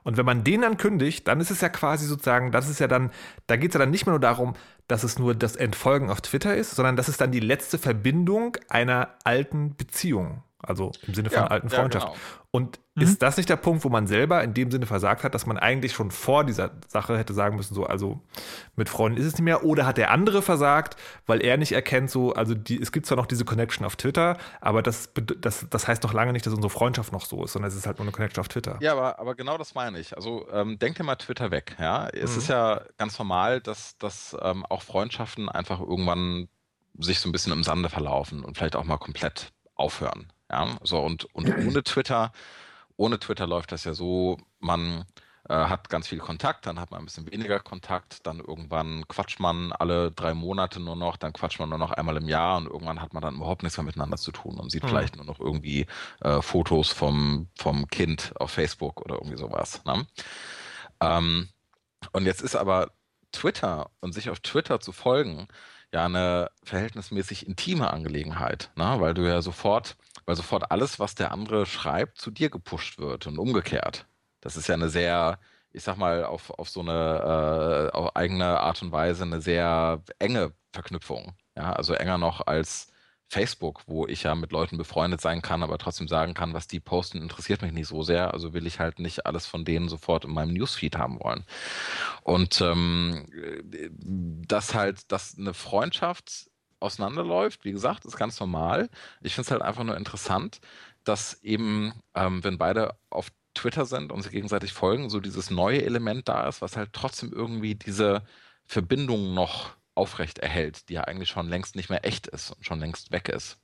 Und wenn man den dann kündigt, dann ist es ja quasi sozusagen, das ist ja dann, da geht es ja dann nicht mehr nur darum, dass es nur das Entfolgen auf Twitter ist, sondern das ist dann die letzte Verbindung einer alten Beziehung. Also im Sinne von Ja, alten ja, Freundschaft. genau. Und Mhm. ist das nicht der Punkt, wo man selber in dem Sinne versagt hat, dass man eigentlich schon vor dieser Sache hätte sagen müssen, so, also mit Freunden ist es nicht mehr? Oder hat der andere versagt, weil er nicht erkennt, so, also die, es gibt zwar noch diese Connection auf Twitter, aber das, das, das heißt noch lange nicht, dass unsere Freundschaft noch so ist, sondern es ist halt nur eine Connection auf Twitter. Ja, aber, aber genau das meine ich. Also ähm, denk dir mal Twitter weg. Ja? Es Mhm. ist ja ganz normal, dass, dass ähm, auch Freundschaften einfach irgendwann sich so ein bisschen im Sande verlaufen und vielleicht auch mal komplett aufhören. Ja? So, und, und ohne Twitter, ohne Twitter läuft das ja so, man äh, hat ganz viel Kontakt, dann hat man ein bisschen weniger Kontakt, dann irgendwann quatscht man alle drei Monate nur noch, dann quatscht man nur noch einmal im Jahr und irgendwann hat man dann überhaupt nichts mehr miteinander zu tun und sieht Mhm. vielleicht nur noch irgendwie äh, Fotos vom, vom Kind auf Facebook oder irgendwie sowas. Ne? Ähm, und jetzt ist aber Twitter und sich auf Twitter zu folgen ja eine verhältnismäßig intime Angelegenheit, ne? weil du ja sofort, weil sofort alles, was der andere schreibt, zu dir gepusht wird und umgekehrt. Das ist ja eine sehr, ich sag mal, auf, auf so eine äh, auf eigene Art und Weise eine sehr enge Verknüpfung. Ja, also enger noch als Facebook, wo ich ja mit Leuten befreundet sein kann, aber trotzdem sagen kann, was die posten, interessiert mich nicht so sehr. Also will ich halt nicht alles von denen sofort in meinem Newsfeed haben wollen. Und ähm, dass halt, dass eine Freundschaft auseinanderläuft, wie gesagt, ist ganz normal. Ich finde es halt einfach nur interessant, dass eben, ähm, wenn beide auf Twitter sind und sich gegenseitig folgen, so dieses neue Element da ist, was halt trotzdem irgendwie diese Verbindung noch aufrecht erhält, die ja eigentlich schon längst nicht mehr echt ist und schon längst weg ist.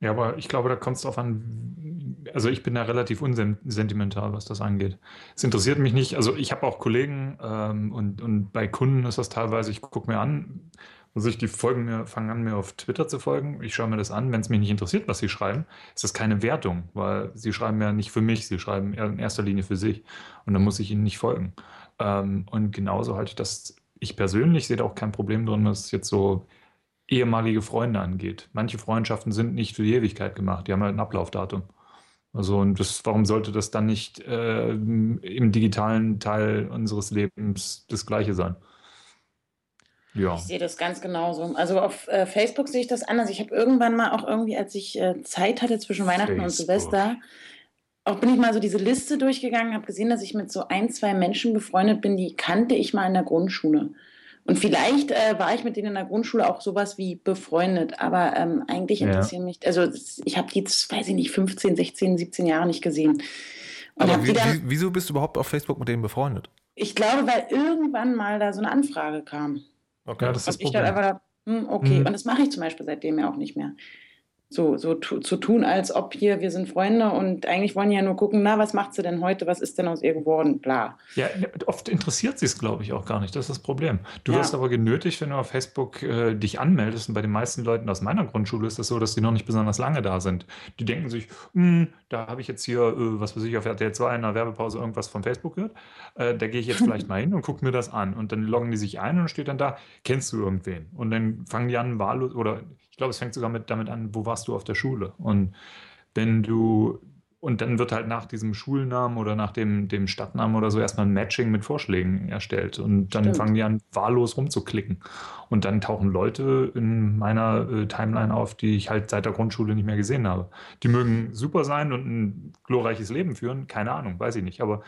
Ja, aber ich glaube, da kommt es darauf an. Also ich bin da relativ unsentimental, was das angeht. Es interessiert mich nicht. Also ich habe auch Kollegen ähm, und, und bei Kunden ist das teilweise, ich gucke mir an, also ich, die folgen mir, fangen an, mir auf Twitter zu folgen. Ich schaue mir das an. Wenn es mich nicht interessiert, was sie schreiben, ist das keine Wertung, weil sie schreiben ja nicht für mich, sie schreiben in erster Linie für sich. Und dann muss ich ihnen nicht folgen. Ähm, und genauso halte ich das, ich persönlich sehe da auch kein Problem drin, es jetzt so ehemalige Freunde angeht. Manche Freundschaften sind nicht für die Ewigkeit gemacht, die haben halt ein Ablaufdatum. Also, und das, warum sollte das dann nicht äh, im digitalen Teil unseres Lebens das Gleiche sein? Ja. Ich sehe das ganz genauso. Also auf äh, Facebook sehe ich das anders. Ich habe irgendwann mal auch irgendwie, als ich äh, Zeit hatte zwischen Weihnachten und Facebook. Silvester, auch bin ich mal so diese Liste durchgegangen, habe gesehen, dass ich mit so ein, zwei Menschen befreundet bin, die kannte ich mal in der Grundschule. Und vielleicht äh, war ich mit denen in der Grundschule auch sowas wie befreundet, aber ähm, eigentlich Ja. interessieren mich, also ich habe die, jetzt, weiß ich nicht, 15, 16, 17 Jahre nicht gesehen. Und Aber wie, die dann, wie, wieso bist du überhaupt auf Facebook mit denen befreundet? ich glaube, weil irgendwann mal da so eine Anfrage kam. Okay. Ja, das ist das Und ich dann Problem. einfach, hm, okay, Mhm. und das mache ich zum Beispiel seitdem ja auch nicht mehr. So, so zu tun, als ob hier wir sind Freunde und eigentlich wollen ja nur gucken, na, was macht sie denn heute, was ist denn aus ihr geworden, bla. Ja, oft interessiert sie es, glaube ich, auch gar nicht. Das ist das Problem. Du Ja. wirst aber genötigt, wenn du auf Facebook äh, dich anmeldest. Und bei den meisten Leuten aus meiner Grundschule ist das so, dass die noch nicht besonders lange da sind. Die denken sich, "Hm, da habe ich jetzt hier, äh, was weiß ich, auf RTL 2 in einer Werbepause irgendwas von Facebook gehört. Äh, da gehe ich jetzt vielleicht mal hin und gucke mir das an. Und dann loggen die sich ein und steht dann da, kennst du irgendwen? Und dann fangen die an, wahllos, oder ich glaube, es fängt sogar mit, damit an, wo warst du auf der Schule? Und wenn du und dann wird halt nach diesem Schulnamen oder nach dem, dem Stadtnamen oder so erstmal ein Matching mit Vorschlägen erstellt. Und dann Stimmt. fangen die an, wahllos rumzuklicken. Und dann tauchen Leute in meiner äh, Timeline auf, die ich halt seit der Grundschule nicht mehr gesehen habe. Die mögen super sein und ein glorreiches Leben führen, keine Ahnung, weiß ich nicht. Aber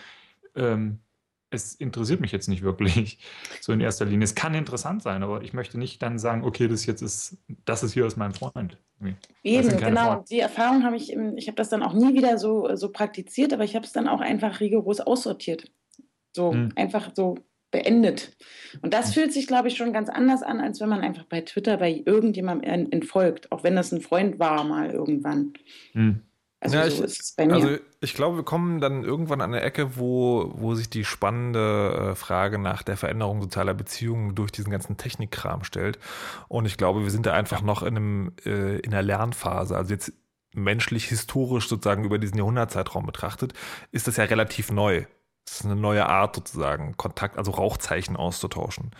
ähm, es interessiert mich jetzt nicht wirklich so in erster Linie. Es kann interessant sein, aber ich möchte nicht dann sagen, okay, das jetzt ist, das ist hier ist mein Freund. Eben, genau. Freunde. Und die Erfahrung habe ich, ich habe das dann auch nie wieder so, so praktiziert, aber ich habe es dann auch einfach rigoros aussortiert. So Hm. einfach so beendet. Und das Hm. fühlt sich, glaube ich, schon ganz anders an, als wenn man einfach bei Twitter bei irgendjemandem en- entfolgt, auch wenn das ein Freund war mal irgendwann. Hm. Also Ja, so ich- ist es bei mir. Also ich glaube, wir kommen dann irgendwann an eine Ecke, wo, wo sich die spannende äh, Frage nach der Veränderung sozialer Beziehungen durch diesen ganzen Technikkram stellt. Und ich glaube, wir sind da einfach noch in einem äh, in der Lernphase. Also jetzt menschlich historisch sozusagen über diesen Jahrhundertzeitraum betrachtet, ist das ja relativ neu. Es ist eine neue Art sozusagen, Kontakt, also Rauchzeichen auszutauschen.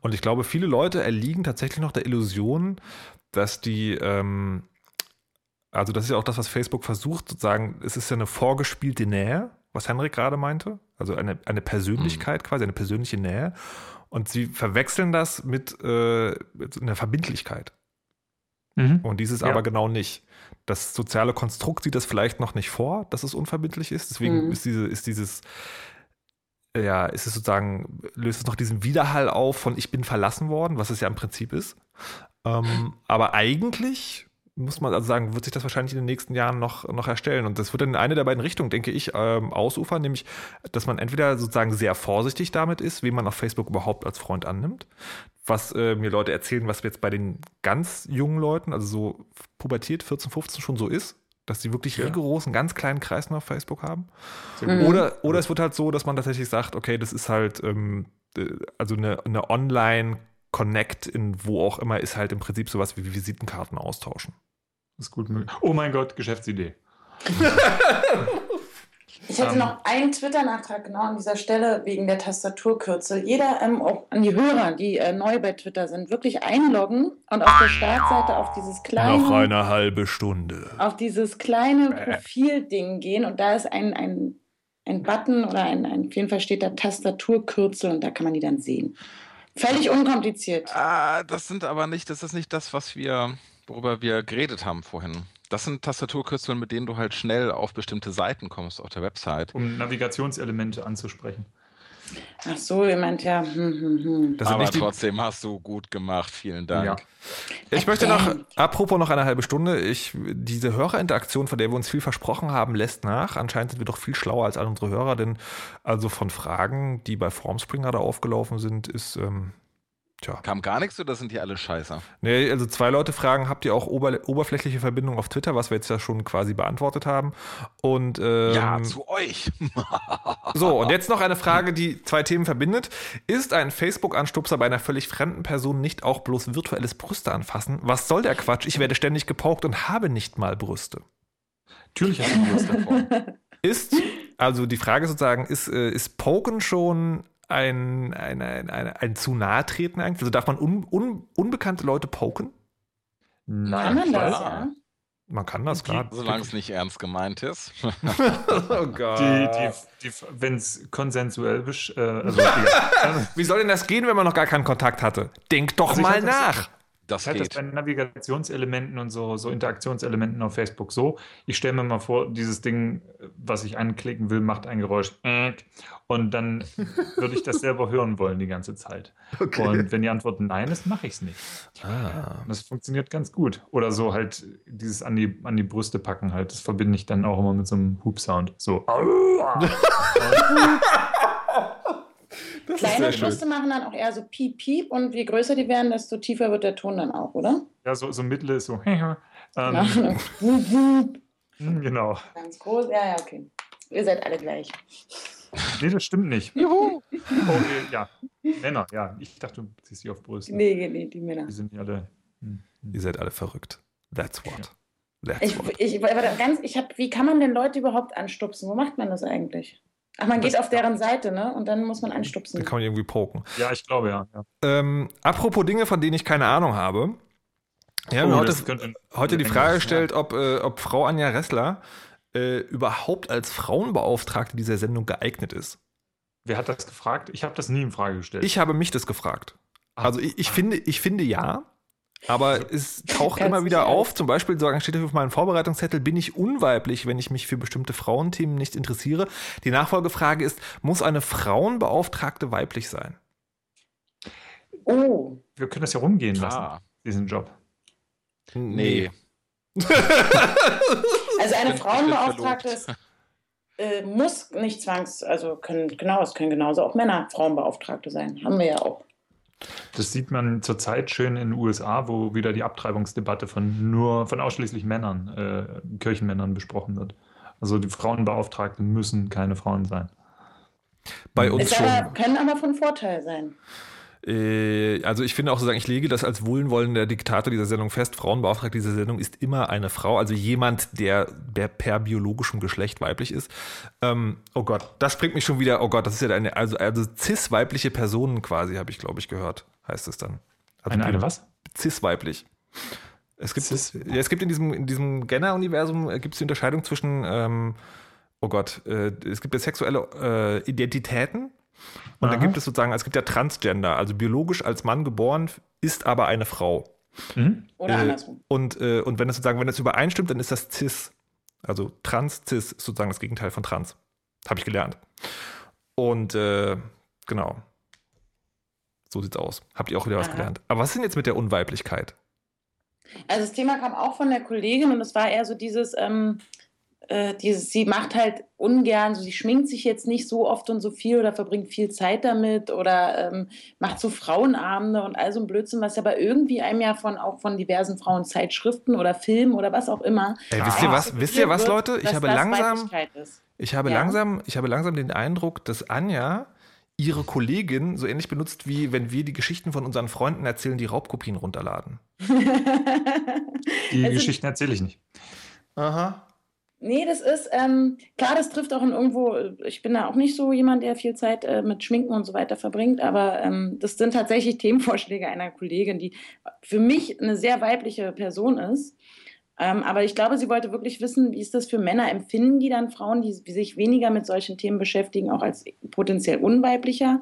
Und ich glaube, viele Leute erliegen tatsächlich noch der Illusion, dass die ähm, also das ist ja auch das, was Facebook versucht, sozusagen, es ist ja eine vorgespielte Nähe, was Henrik gerade meinte, also eine, eine Persönlichkeit quasi, eine persönliche Nähe. Und sie verwechseln das mit, äh, mit einer Verbindlichkeit. Mhm. Und dieses ja. aber genau nicht. Das soziale Konstrukt sieht das vielleicht noch nicht vor, dass es unverbindlich ist. Deswegen mhm. ist, diese, ist dieses, ja, ist es sozusagen, löst es noch diesen Widerhall auf von ich bin verlassen worden, was es ja im Prinzip ist. Ähm, aber eigentlich muss man also sagen, wird sich das wahrscheinlich in den nächsten Jahren noch, noch erstellen. Und das wird in eine der beiden Richtungen, denke ich, ähm, ausufern, nämlich, dass man entweder sozusagen sehr vorsichtig damit ist, wen man auf Facebook überhaupt als Freund annimmt. Was äh, mir Leute erzählen, was jetzt bei den ganz jungen Leuten, also so pubertiert, 14, 15 schon so ist, dass die wirklich ja. rigoros einen ganz kleinen Kreis nur auf Facebook haben. Mhm. Oder, oder es wird halt so, dass man tatsächlich sagt, okay, das ist halt, ähm, äh, also eine, eine Online- Connect in wo auch immer ist halt im Prinzip sowas wie Visitenkarten austauschen. Das ist gut möglich. Oh mein Gott, Geschäftsidee. Ich hätte ähm, noch einen Twitter-Nachtrag genau an dieser Stelle wegen der Tastaturkürze. Jeder, ähm, auch an die Hörer, die äh, neu bei Twitter sind, wirklich einloggen und auf der Startseite auf dieses kleine. Noch eine halbe Stunde. Auf dieses kleine Profilding gehen und da ist ein, ein, ein Button oder ein, ein, auf jeden Fall steht da Tastaturkürzel und da kann man die dann sehen. Völlig unkompliziert. Ah, das sind aber nicht, das ist nicht das, was wir, worüber wir geredet haben vorhin. Das sind Tastaturkürzel, mit denen du halt schnell auf bestimmte Seiten kommst auf der Website. Um Navigationselemente anzusprechen. Ach so, ihr meint ja. Hm, hm, hm. Das Aber trotzdem hast du gut gemacht. Vielen Dank. Ja. Ich möchte noch, apropos noch eine halbe Stunde, ich, diese Hörerinteraktion, von der wir uns viel versprochen haben, lässt nach. Anscheinend sind wir doch viel schlauer als all unsere Hörer, denn also von Fragen, die bei Formspringer da aufgelaufen sind, ist ähm, Tja. Kam gar nichts oder sind die alle scheiße? Nee, also zwei Leute fragen, habt ihr auch ober oberflächliche Verbindung auf Twitter, was wir jetzt ja schon quasi beantwortet haben. Und ähm, Ja, zu euch. so, und jetzt noch eine Frage, die zwei Themen verbindet. Ist ein Facebook-Anstupser bei einer völlig fremden Person nicht auch bloß virtuelles Brüste anfassen? Was soll der Quatsch? Ich werde ständig gepaukt und habe nicht mal Brüste. Natürlich hast du Brüste davor. Ist, also die Frage sozusagen, ist, äh, ist Poken schon ein, ein, ein, ein, ein zu nahe treten eigentlich? Also darf man un, un, unbekannte Leute poken? Nein, kann man das, ja. Man kann das, klar. Solange es nicht ernst gemeint ist. oh Gott. Die, die, die, Wenn es konsensuell ist. Äh, also, Wie soll denn das gehen, wenn man noch gar keinen Kontakt hatte? Denk doch also mal nach. Das ich geht. das bei Navigationselementen und so, so Interaktionselementen auf Facebook so. Ich stelle mir mal vor, dieses Ding, was ich anklicken will, macht ein Geräusch. Und dann würde ich das selber hören wollen die ganze Zeit. Okay. Und wenn die Antwort nein ist, mache ich es nicht. Ah. Das funktioniert ganz gut. Oder so halt dieses an die, an die Brüste packen halt. Das verbinde ich dann auch immer mit so einem Hoop-Sound. So. Das Kleine Brüste machen dann auch eher so piep, piep und je größer die werden, desto tiefer wird der Ton dann auch, oder? Ja, so, so mittel ist so. ähm, genau. Ganz groß, ja, ja, okay. Ihr seid alle gleich. Nee, das stimmt nicht. Juhu! Okay, ja. Männer, ja. Ich dachte, du ziehst dich auf Brüste. Nee, nee, die Männer. Die sind alle. Hm, hm. Ihr seid alle verrückt. That's what. Ja. That's ich, what. Ich, ich, ganz, ich hab, wie kann man denn Leute überhaupt anstupsen? Wo macht man das eigentlich? Ach, man geht auf deren Seite, ne? Und dann muss man anstupsen. Dann kann man irgendwie poken. Ja, ich glaube, ja. ja. Ähm, apropos Dinge, von denen ich keine Ahnung habe. Ja, oh, heute, heute die Frage gestellt, ob, äh, ob Frau Anja Ressler äh, überhaupt als Frauenbeauftragte dieser Sendung geeignet ist. Wer hat das gefragt? Ich habe das nie in Frage gestellt. Ich habe mich das gefragt. Ah. Also ich, ich, finde, ich finde ja. Aber es taucht immer wieder auf, zum Beispiel steht auf meinem Vorbereitungszettel, bin ich unweiblich, wenn ich mich für bestimmte Frauenthemen nicht interessiere. Die Nachfolgefrage ist, muss eine Frauenbeauftragte weiblich sein? Oh. Wir können das ja rumgehen lassen, ah. diesen Job. Nee. also eine Frauenbeauftragte ist, äh, muss nicht zwangs, also können, genau, es können genauso auch Männer Frauenbeauftragte sein. Haben wir ja auch. Das sieht man zurzeit schön in den USA, wo wieder die Abtreibungsdebatte von nur von ausschließlich Männern, äh, Kirchenmännern besprochen wird. Also die Frauenbeauftragten müssen keine Frauen sein. Bei uns schon. Aber, können aber von Vorteil sein. Äh, also ich finde auch sozusagen, ich lege das als wohlwollender Diktator dieser Sendung fest. Frauenbeauftragte dieser Sendung ist immer eine Frau, also jemand, der, der per biologischem Geschlecht weiblich ist. Ähm, oh Gott, das bringt mich schon wieder, oh Gott, das ist ja eine, also, also cis-weibliche Personen quasi, habe ich, glaube ich, gehört, heißt es dann. Also eine, eine was? Cis-weiblich. Es gibt, Cis ja, es gibt in diesem, in diesem Genner-Universum äh, gibt es die Unterscheidung zwischen, ähm, oh Gott, äh, es gibt ja sexuelle äh, Identitäten und Aha. dann gibt es sozusagen, es gibt ja Transgender, also biologisch als Mann geboren, ist aber eine Frau. Mhm. Oder äh, andersrum. Und, äh, und wenn es sozusagen, wenn es übereinstimmt, dann ist das cis. Also trans, cis ist sozusagen das Gegenteil von trans. Habe ich gelernt. Und äh, genau. So sieht's aus. Habt ihr auch wieder was Aha. gelernt. Aber was ist denn jetzt mit der Unweiblichkeit? Also das Thema kam auch von der Kollegin und es war eher so dieses, ähm, äh, dieses, sie macht halt ungern, so sie schminkt sich jetzt nicht so oft und so viel oder verbringt viel Zeit damit oder ähm, macht so Frauenabende und all so ein Blödsinn, was aber irgendwie einem ja von auch von diversen Frauenzeitschriften oder Filmen oder was auch immer. Ey, wisst ihr was, wisst ihr was, Leute? Ich habe langsam, ich habe ja. langsam, ich habe langsam den Eindruck, dass Anja ihre Kollegin so ähnlich benutzt, wie wenn wir die Geschichten von unseren Freunden erzählen, die Raubkopien runterladen. die also, Geschichten erzähle ich nicht. Aha. Nee, das ist, ähm, klar, das trifft auch in irgendwo, ich bin da auch nicht so jemand, der viel Zeit äh, mit Schminken und so weiter verbringt, aber ähm, das sind tatsächlich Themenvorschläge einer Kollegin, die für mich eine sehr weibliche Person ist. Ähm, aber ich glaube, sie wollte wirklich wissen, wie ist das für Männer? Empfinden die dann Frauen, die, sich weniger mit solchen Themen beschäftigen, auch als potenziell unweiblicher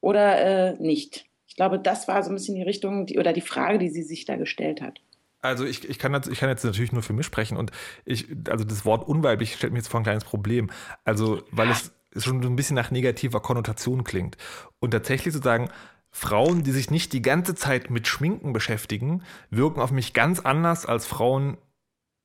oder äh, nicht? Ich glaube, das war so ein bisschen die Richtung die, oder die Frage, die sie sich da gestellt hat. Also ich, ich, kann, ich kann jetzt natürlich nur für mich sprechen und ich, also das Wort unweiblich stellt mir jetzt vor ein kleines Problem. Also, weil es schon so ein bisschen nach negativer Konnotation klingt. Und tatsächlich sozusagen, Frauen, die sich nicht die ganze Zeit mit Schminken beschäftigen, wirken auf mich ganz anders als Frauen,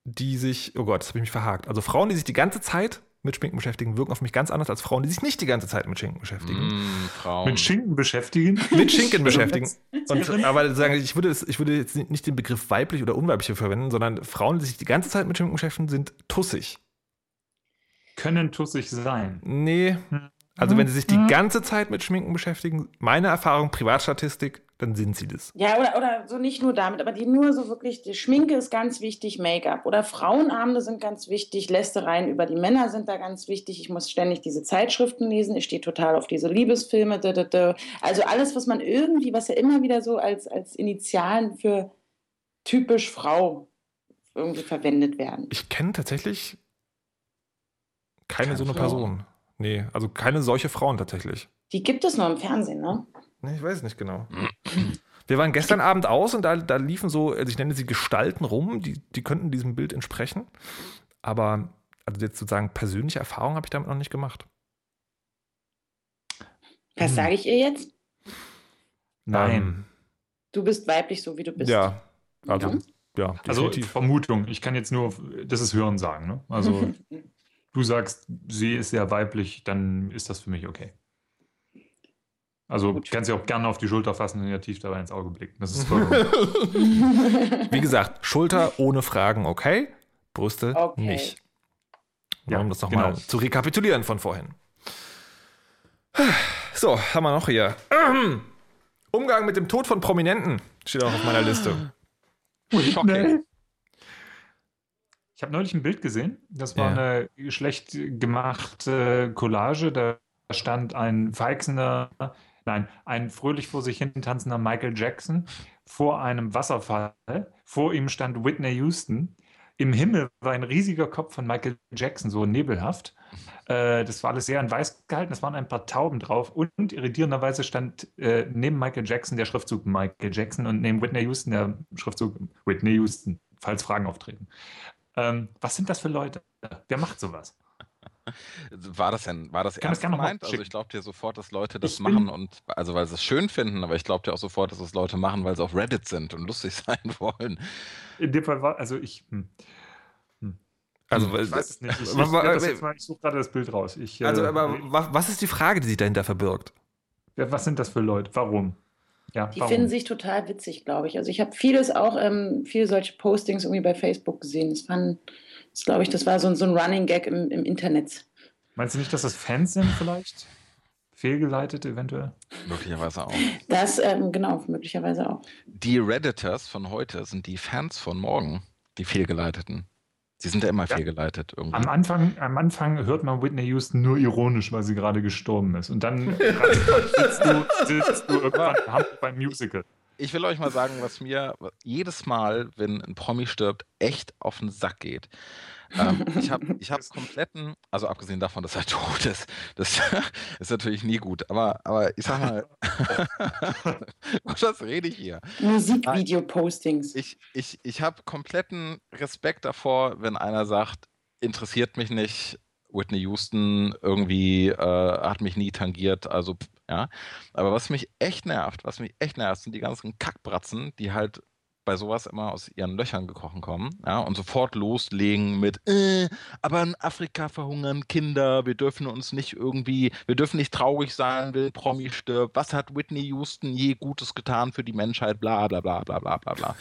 die sich, oh Gott, das habe ich mich verhakt. Also Frauen, die sich die ganze Zeit mit Schminken beschäftigen, wirken auf mich ganz anders als Frauen, die sich nicht die ganze Zeit mit Schinken beschäftigen. Mm, mit Schinken beschäftigen? Mit Schinken beschäftigen. Und, aber sagen, ich würde, ich würde jetzt nicht den Begriff weiblich oder unweiblich verwenden, sondern Frauen, die sich die ganze Zeit mit Schminken beschäftigen, sind tussig. Können tussig sein. Nee. Also wenn sie sich die hm. ganze Zeit mit Schminken beschäftigen, meine Erfahrung, Privatstatistik, dann sind sie das. Ja, oder, oder so nicht nur damit, aber die nur so wirklich, die Schminke ist ganz wichtig, Make-up. Oder Frauenabende sind ganz wichtig, Lästereien über die Männer sind da ganz wichtig. Ich muss ständig diese Zeitschriften lesen, ich stehe total auf diese Liebesfilme. Da, da, da. Also alles, was man irgendwie, was ja immer wieder so als, als Initialen für typisch Frau irgendwie verwendet werden. Ich kenne tatsächlich keine, keine so eine Frau. Person. Nee, also keine solche Frauen tatsächlich. Die gibt es nur im Fernsehen, ne? Nee, ich weiß es nicht genau. Wir waren gestern Abend aus und da, da liefen so, also ich nenne sie Gestalten rum, die, die könnten diesem Bild entsprechen. Aber also jetzt sozusagen persönliche Erfahrung habe ich damit noch nicht gemacht. Was hm. sage ich ihr jetzt? Nein. Du bist weiblich, so wie du bist. Ja, also, ja. ja also Vermutung. Ich kann jetzt nur, das ist Hören sagen. Ne? Also du sagst, sie ist sehr weiblich, dann ist das für mich okay. Also Gut. kannst du auch gerne auf die Schulter fassen und ja tief dabei ins Auge blicken. Das ist Wie gesagt, Schulter ohne Fragen, okay? Brüste okay. nicht. Ja, um das nochmal genau. zu rekapitulieren von vorhin. So, haben wir noch hier. Umgang mit dem Tod von Prominenten steht auch auf meiner Liste. Shocking. Ich habe neulich ein Bild gesehen. Das war ja. eine schlecht gemachte Collage. Da stand ein feixender Nein, ein fröhlich vor sich hin tanzender Michael Jackson vor einem Wasserfall. Vor ihm stand Whitney Houston. Im Himmel war ein riesiger Kopf von Michael Jackson, so nebelhaft. Äh, das war alles sehr in weiß gehalten. Es waren ein paar Tauben drauf. Und irritierenderweise stand äh, neben Michael Jackson der Schriftzug Michael Jackson und neben Whitney Houston der Schriftzug Whitney Houston, falls Fragen auftreten. Ähm, was sind das für Leute? Wer macht sowas? War das denn, war das ernst das gemeint? Also ich glaube dir sofort, dass Leute das ich machen und, also weil sie es schön finden, aber ich glaube dir auch sofort, dass es Leute machen, weil sie auf Reddit sind und lustig sein wollen. In dem Fall war, also ich, hm. hm. Also, ich weiß es nicht. Ich, ich, ich, ich suche gerade das Bild raus. Ich, also, äh, aber was ist die Frage, die sich dahinter verbirgt? Was sind das für Leute? Warum? Ja, die warum? finden sich total witzig, glaube ich. Also ich habe vieles auch, ähm, viele solche Postings irgendwie bei Facebook gesehen. Das fanden das glaube ich, das war so, so ein Running Gag im, im Internet. Meinst du nicht, dass das Fans sind vielleicht? Fehlgeleitet eventuell? Möglicherweise auch. Das, ähm, genau, möglicherweise auch. Die Redditors von heute sind die Fans von morgen, die fehlgeleiteten. Sie sind ja immer ja. fehlgeleitet irgendwie. Am Anfang, am Anfang hört man Whitney Houston nur ironisch, weil sie gerade gestorben ist. Und dann sitzt, du, sitzt du irgendwann beim Musical. Ich will euch mal sagen, was mir jedes Mal, wenn ein Promi stirbt, echt auf den Sack geht. Ähm, ich habe ich hab kompletten, also abgesehen davon, dass er tot ist, das ist natürlich nie gut, aber, aber ich sag mal, was rede ich hier? Musikvideo-Postings. Ich, ich, ich habe kompletten Respekt davor, wenn einer sagt, interessiert mich nicht, Whitney Houston irgendwie äh, hat mich nie tangiert, also ja. Aber was mich echt nervt, was mich echt nervt, sind die ganzen Kackbratzen, die halt bei sowas immer aus ihren Löchern gekrochen kommen, ja, und sofort loslegen mit, äh, aber in Afrika verhungern Kinder, wir dürfen uns nicht irgendwie, wir dürfen nicht traurig sein, wenn Promi stirbt, was hat Whitney Houston je Gutes getan für die Menschheit, bla bla bla bla bla bla bla.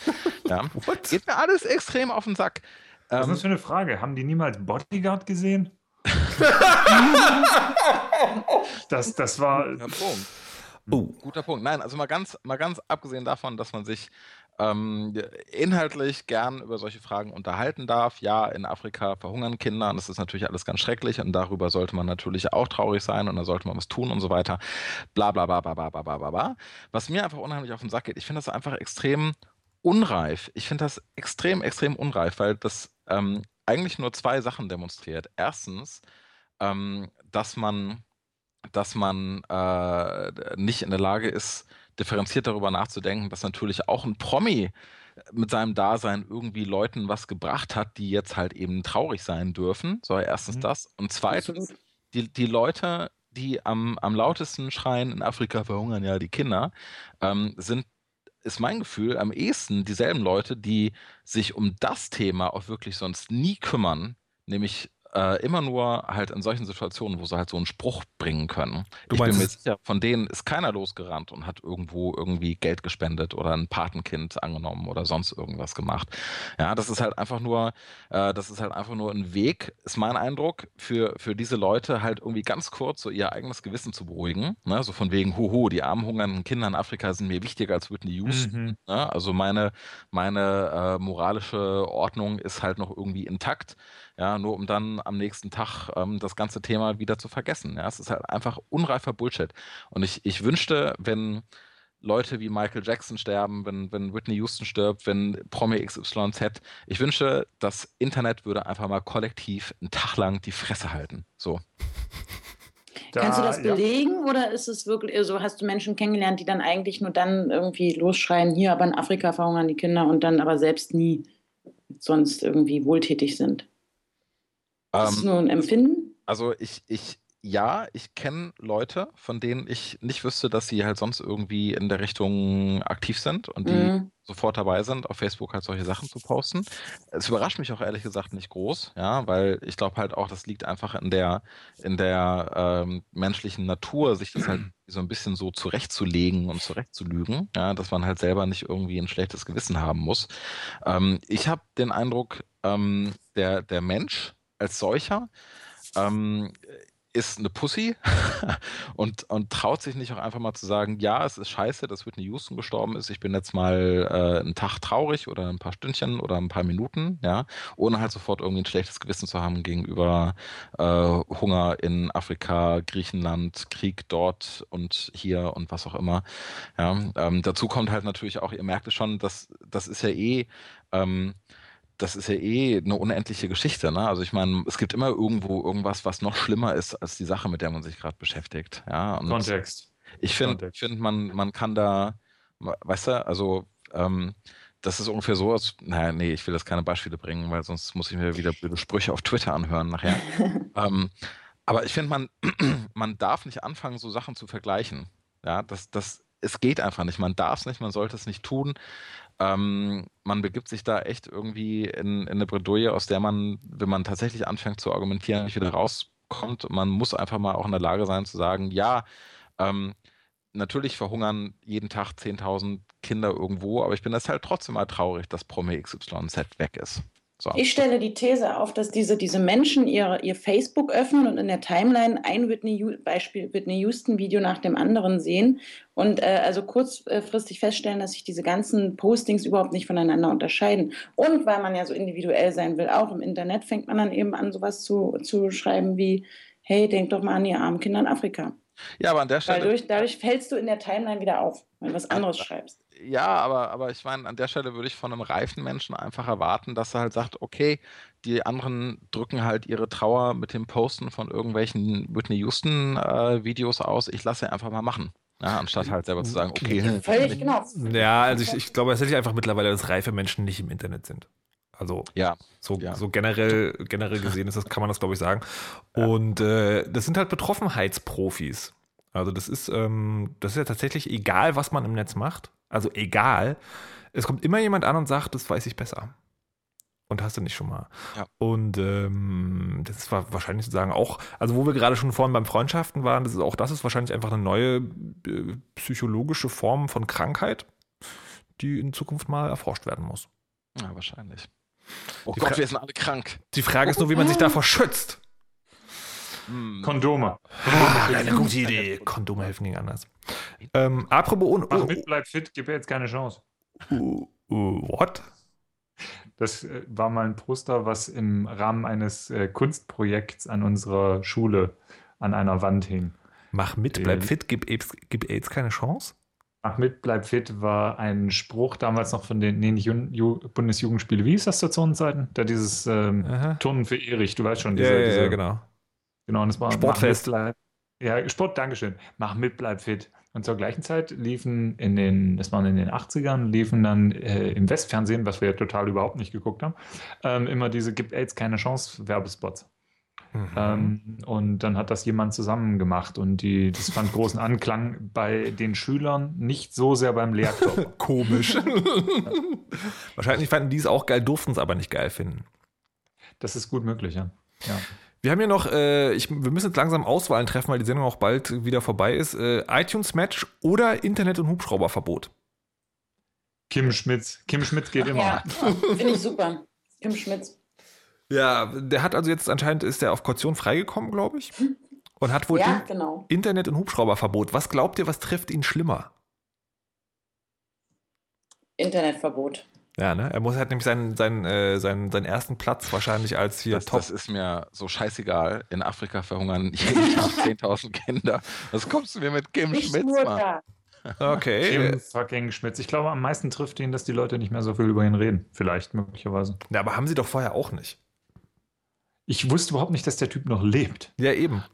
Ja. Geht mir alles extrem auf den Sack. Was ist das ähm, für eine Frage? Haben die niemals Bodyguard gesehen? das, das war. Guter Punkt. Oh. Guter Punkt. Nein, also mal ganz, mal ganz abgesehen davon, dass man sich ähm, inhaltlich gern über solche Fragen unterhalten darf. Ja, in Afrika verhungern Kinder und das ist natürlich alles ganz schrecklich und darüber sollte man natürlich auch traurig sein und da sollte man was tun und so weiter. Bla bla bla bla bla bla bla bla. Was mir einfach unheimlich auf den Sack geht, ich finde das einfach extrem unreif. Ich finde das extrem, extrem unreif, weil das ähm, eigentlich nur zwei Sachen demonstriert. Erstens, ähm, dass man, dass man äh, nicht in der Lage ist, differenziert darüber nachzudenken, dass natürlich auch ein Promi mit seinem Dasein irgendwie Leuten was gebracht hat, die jetzt halt eben traurig sein dürfen. So, erstens mhm. das. Und zweitens, die, die Leute, die am, am lautesten schreien, in Afrika verhungern ja die Kinder, ähm, sind, ist mein Gefühl, am ehesten dieselben Leute, die sich um das Thema auch wirklich sonst nie kümmern, nämlich äh, immer nur halt in solchen Situationen, wo sie halt so einen Spruch bringen können. Du ich bin mir sicher, von denen ist keiner losgerannt und hat irgendwo irgendwie Geld gespendet oder ein Patenkind angenommen oder sonst irgendwas gemacht. Ja, das ist halt einfach nur, äh, das ist halt einfach nur ein Weg, ist mein Eindruck, für, für diese Leute halt irgendwie ganz kurz so ihr eigenes Gewissen zu beruhigen. Ne? So von wegen, hoho, die armen hungernden Kinder in Afrika sind mir wichtiger als Whitney Houston. Mhm. Ne? Also meine, meine äh, moralische Ordnung ist halt noch irgendwie intakt ja, nur um dann am nächsten Tag ähm, das ganze Thema wieder zu vergessen. Ja, es ist halt einfach unreifer Bullshit. Und ich, ich wünschte, wenn Leute wie Michael Jackson sterben, wenn, wenn Whitney Houston stirbt, wenn Promi XYZ, ich wünsche, das Internet würde einfach mal kollektiv einen Tag lang die Fresse halten. So. Da, Kannst du das belegen ja. oder ist es wirklich so, also hast du Menschen kennengelernt, die dann eigentlich nur dann irgendwie losschreien, hier aber in Afrika verhungern die Kinder und dann aber selbst nie sonst irgendwie wohltätig sind? Das ist ähm, nur ein Empfinden? Also ich, ich, ja, ich kenne Leute, von denen ich nicht wüsste, dass sie halt sonst irgendwie in der Richtung aktiv sind und die mhm. sofort dabei sind, auf Facebook halt solche Sachen zu posten. Es überrascht mich auch ehrlich gesagt nicht groß, ja, weil ich glaube halt auch, das liegt einfach in der, in der ähm, menschlichen Natur, sich das halt so ein bisschen so zurechtzulegen und zurechtzulügen, ja, dass man halt selber nicht irgendwie ein schlechtes Gewissen haben muss. Ähm, ich habe den Eindruck, ähm, der, der Mensch, als solcher ähm, ist eine Pussy und, und traut sich nicht auch einfach mal zu sagen, ja, es ist scheiße, dass Whitney Houston gestorben ist. Ich bin jetzt mal äh, einen Tag traurig oder ein paar Stündchen oder ein paar Minuten, ja, ohne halt sofort irgendwie ein schlechtes Gewissen zu haben gegenüber äh, Hunger in Afrika, Griechenland, Krieg dort und hier und was auch immer. Ja, ähm, dazu kommt halt natürlich auch, ihr merkt es schon, dass das ist ja eh ähm, das ist ja eh eine unendliche Geschichte. Ne? Also ich meine, es gibt immer irgendwo irgendwas, was noch schlimmer ist als die Sache, mit der man sich gerade beschäftigt. Ja? Und Kontext. Ich finde, find, man, man kann da, weißt du, also ähm, das ist ungefähr so, als, naja, nee, ich will jetzt keine Beispiele bringen, weil sonst muss ich mir wieder blöde Sprüche auf Twitter anhören nachher. ähm, aber ich finde, man, man darf nicht anfangen, so Sachen zu vergleichen. Ja, das, das, es geht einfach nicht. Man darf es nicht, man sollte es nicht tun. Ähm, man begibt sich da echt irgendwie in, in eine Bredouille, aus der man, wenn man tatsächlich anfängt zu argumentieren, nicht wieder rauskommt. Man muss einfach mal auch in der Lage sein zu sagen, ja, ähm, natürlich verhungern jeden Tag 10.000 Kinder irgendwo, aber ich bin das halt trotzdem mal traurig, dass Promi XYZ weg ist. So. Ich stelle die These auf, dass diese, diese Menschen ihr, ihr Facebook öffnen und in der Timeline ein Whitney, Beispiel Whitney Houston-Video nach dem anderen sehen und äh, also kurzfristig feststellen, dass sich diese ganzen Postings überhaupt nicht voneinander unterscheiden. Und weil man ja so individuell sein will, auch im Internet, fängt man dann eben an, sowas zu, zu schreiben wie, hey, denk doch mal an die armen Kinder in Afrika. Ja, aber an der Stelle. Dadurch, dadurch fällst du in der Timeline wieder auf, wenn du was anderes schreibst. Ja, aber, aber ich meine, an der Stelle würde ich von einem reifen Menschen einfach erwarten, dass er halt sagt, okay, die anderen drücken halt ihre Trauer mit dem Posten von irgendwelchen Whitney Houston-Videos äh, aus. Ich lasse einfach mal machen. Ja, anstatt halt selber zu sagen, okay. Völlig genau. Ja, also ich, ich glaube tatsächlich einfach mittlerweile, dass reife Menschen nicht im Internet sind. Also ja, so, ja. so generell, generell gesehen ist das, kann man das, glaube ich, sagen. Und äh, das sind halt Betroffenheitsprofis. Also das ist, ähm, das ist ja tatsächlich egal, was man im Netz macht. Also egal. Es kommt immer jemand an und sagt, das weiß ich besser. Und hast du nicht schon mal. Ja. Und ähm, das war wahrscheinlich sozusagen auch, also wo wir gerade schon vorhin beim Freundschaften waren, das ist auch das ist wahrscheinlich einfach eine neue äh, psychologische Form von Krankheit, die in Zukunft mal erforscht werden muss. Ja, wahrscheinlich. Oh die Gott, Fra wir sind alle krank. Die Frage ist nur, wie man sich davor schützt. Hm. Kondome. Ah, eine gute Idee. Kondome helfen gegen anders. Ähm, apropos. Oh, Mach mit, bleib fit, gib jetzt keine Chance. Uh, uh, what? Das äh, war mal ein Poster, was im Rahmen eines äh, Kunstprojekts an unserer Schule an einer Wand hing. Mach mit, bleib fit, gib AIDS, gib AIDS keine Chance? Mach mit, bleib fit war ein Spruch damals noch von den, nee, nicht Ju Bundesjugendspiele. Wie ist das zur Zonenzeiten? Da dieses ähm, Turnen für Erich, du weißt schon. Diese, ja, ja, ja, genau. Genau, und es war Sportfest. Ja, Sport, Dankeschön. Mach mit, bleib fit. Und zur gleichen Zeit liefen in den, das waren in den 80ern, liefen dann äh, im Westfernsehen, was wir ja total überhaupt nicht geguckt haben, ähm, immer diese Gibt AIDS keine Chance Werbespots. Mhm. Ähm, und dann hat das jemand zusammen gemacht und die, das fand großen Anklang bei den Schülern, nicht so sehr beim Lehrkörper. Komisch. ja. Wahrscheinlich fanden die es auch geil, durften es aber nicht geil finden. Das ist gut möglich, ja. ja. Wir haben hier noch, äh, ich, wir müssen jetzt langsam Auswahlen treffen, weil die Sendung auch bald wieder vorbei ist. Äh, iTunes-Match oder Internet- und Hubschrauberverbot? Kim Schmitz. Kim Schmitz geht immer. Ja, finde ich super. Kim Schmitz. Ja, der hat also jetzt anscheinend ist der auf Kaution freigekommen, glaube ich. Und hat wohl ja, genau. Internet- und Hubschrauberverbot. Was glaubt ihr, was trifft ihn schlimmer? Internetverbot. Ja, ne? Er muss halt nämlich seinen, seinen, äh, seinen, seinen ersten Platz wahrscheinlich als hier das, Top. Das ist mir so scheißegal. In Afrika verhungern jeden Tag 10.000 Kinder. Was kommst du mir mit Kim Nicht Schmitz, Mann? Okay. Kim fucking Schmitz. Ich glaube, am meisten trifft ihn, dass die Leute nicht mehr so viel über ihn reden. Vielleicht, möglicherweise. Ja, aber haben sie doch vorher auch nicht. Ich wusste überhaupt nicht, dass der Typ noch lebt. Ja, eben.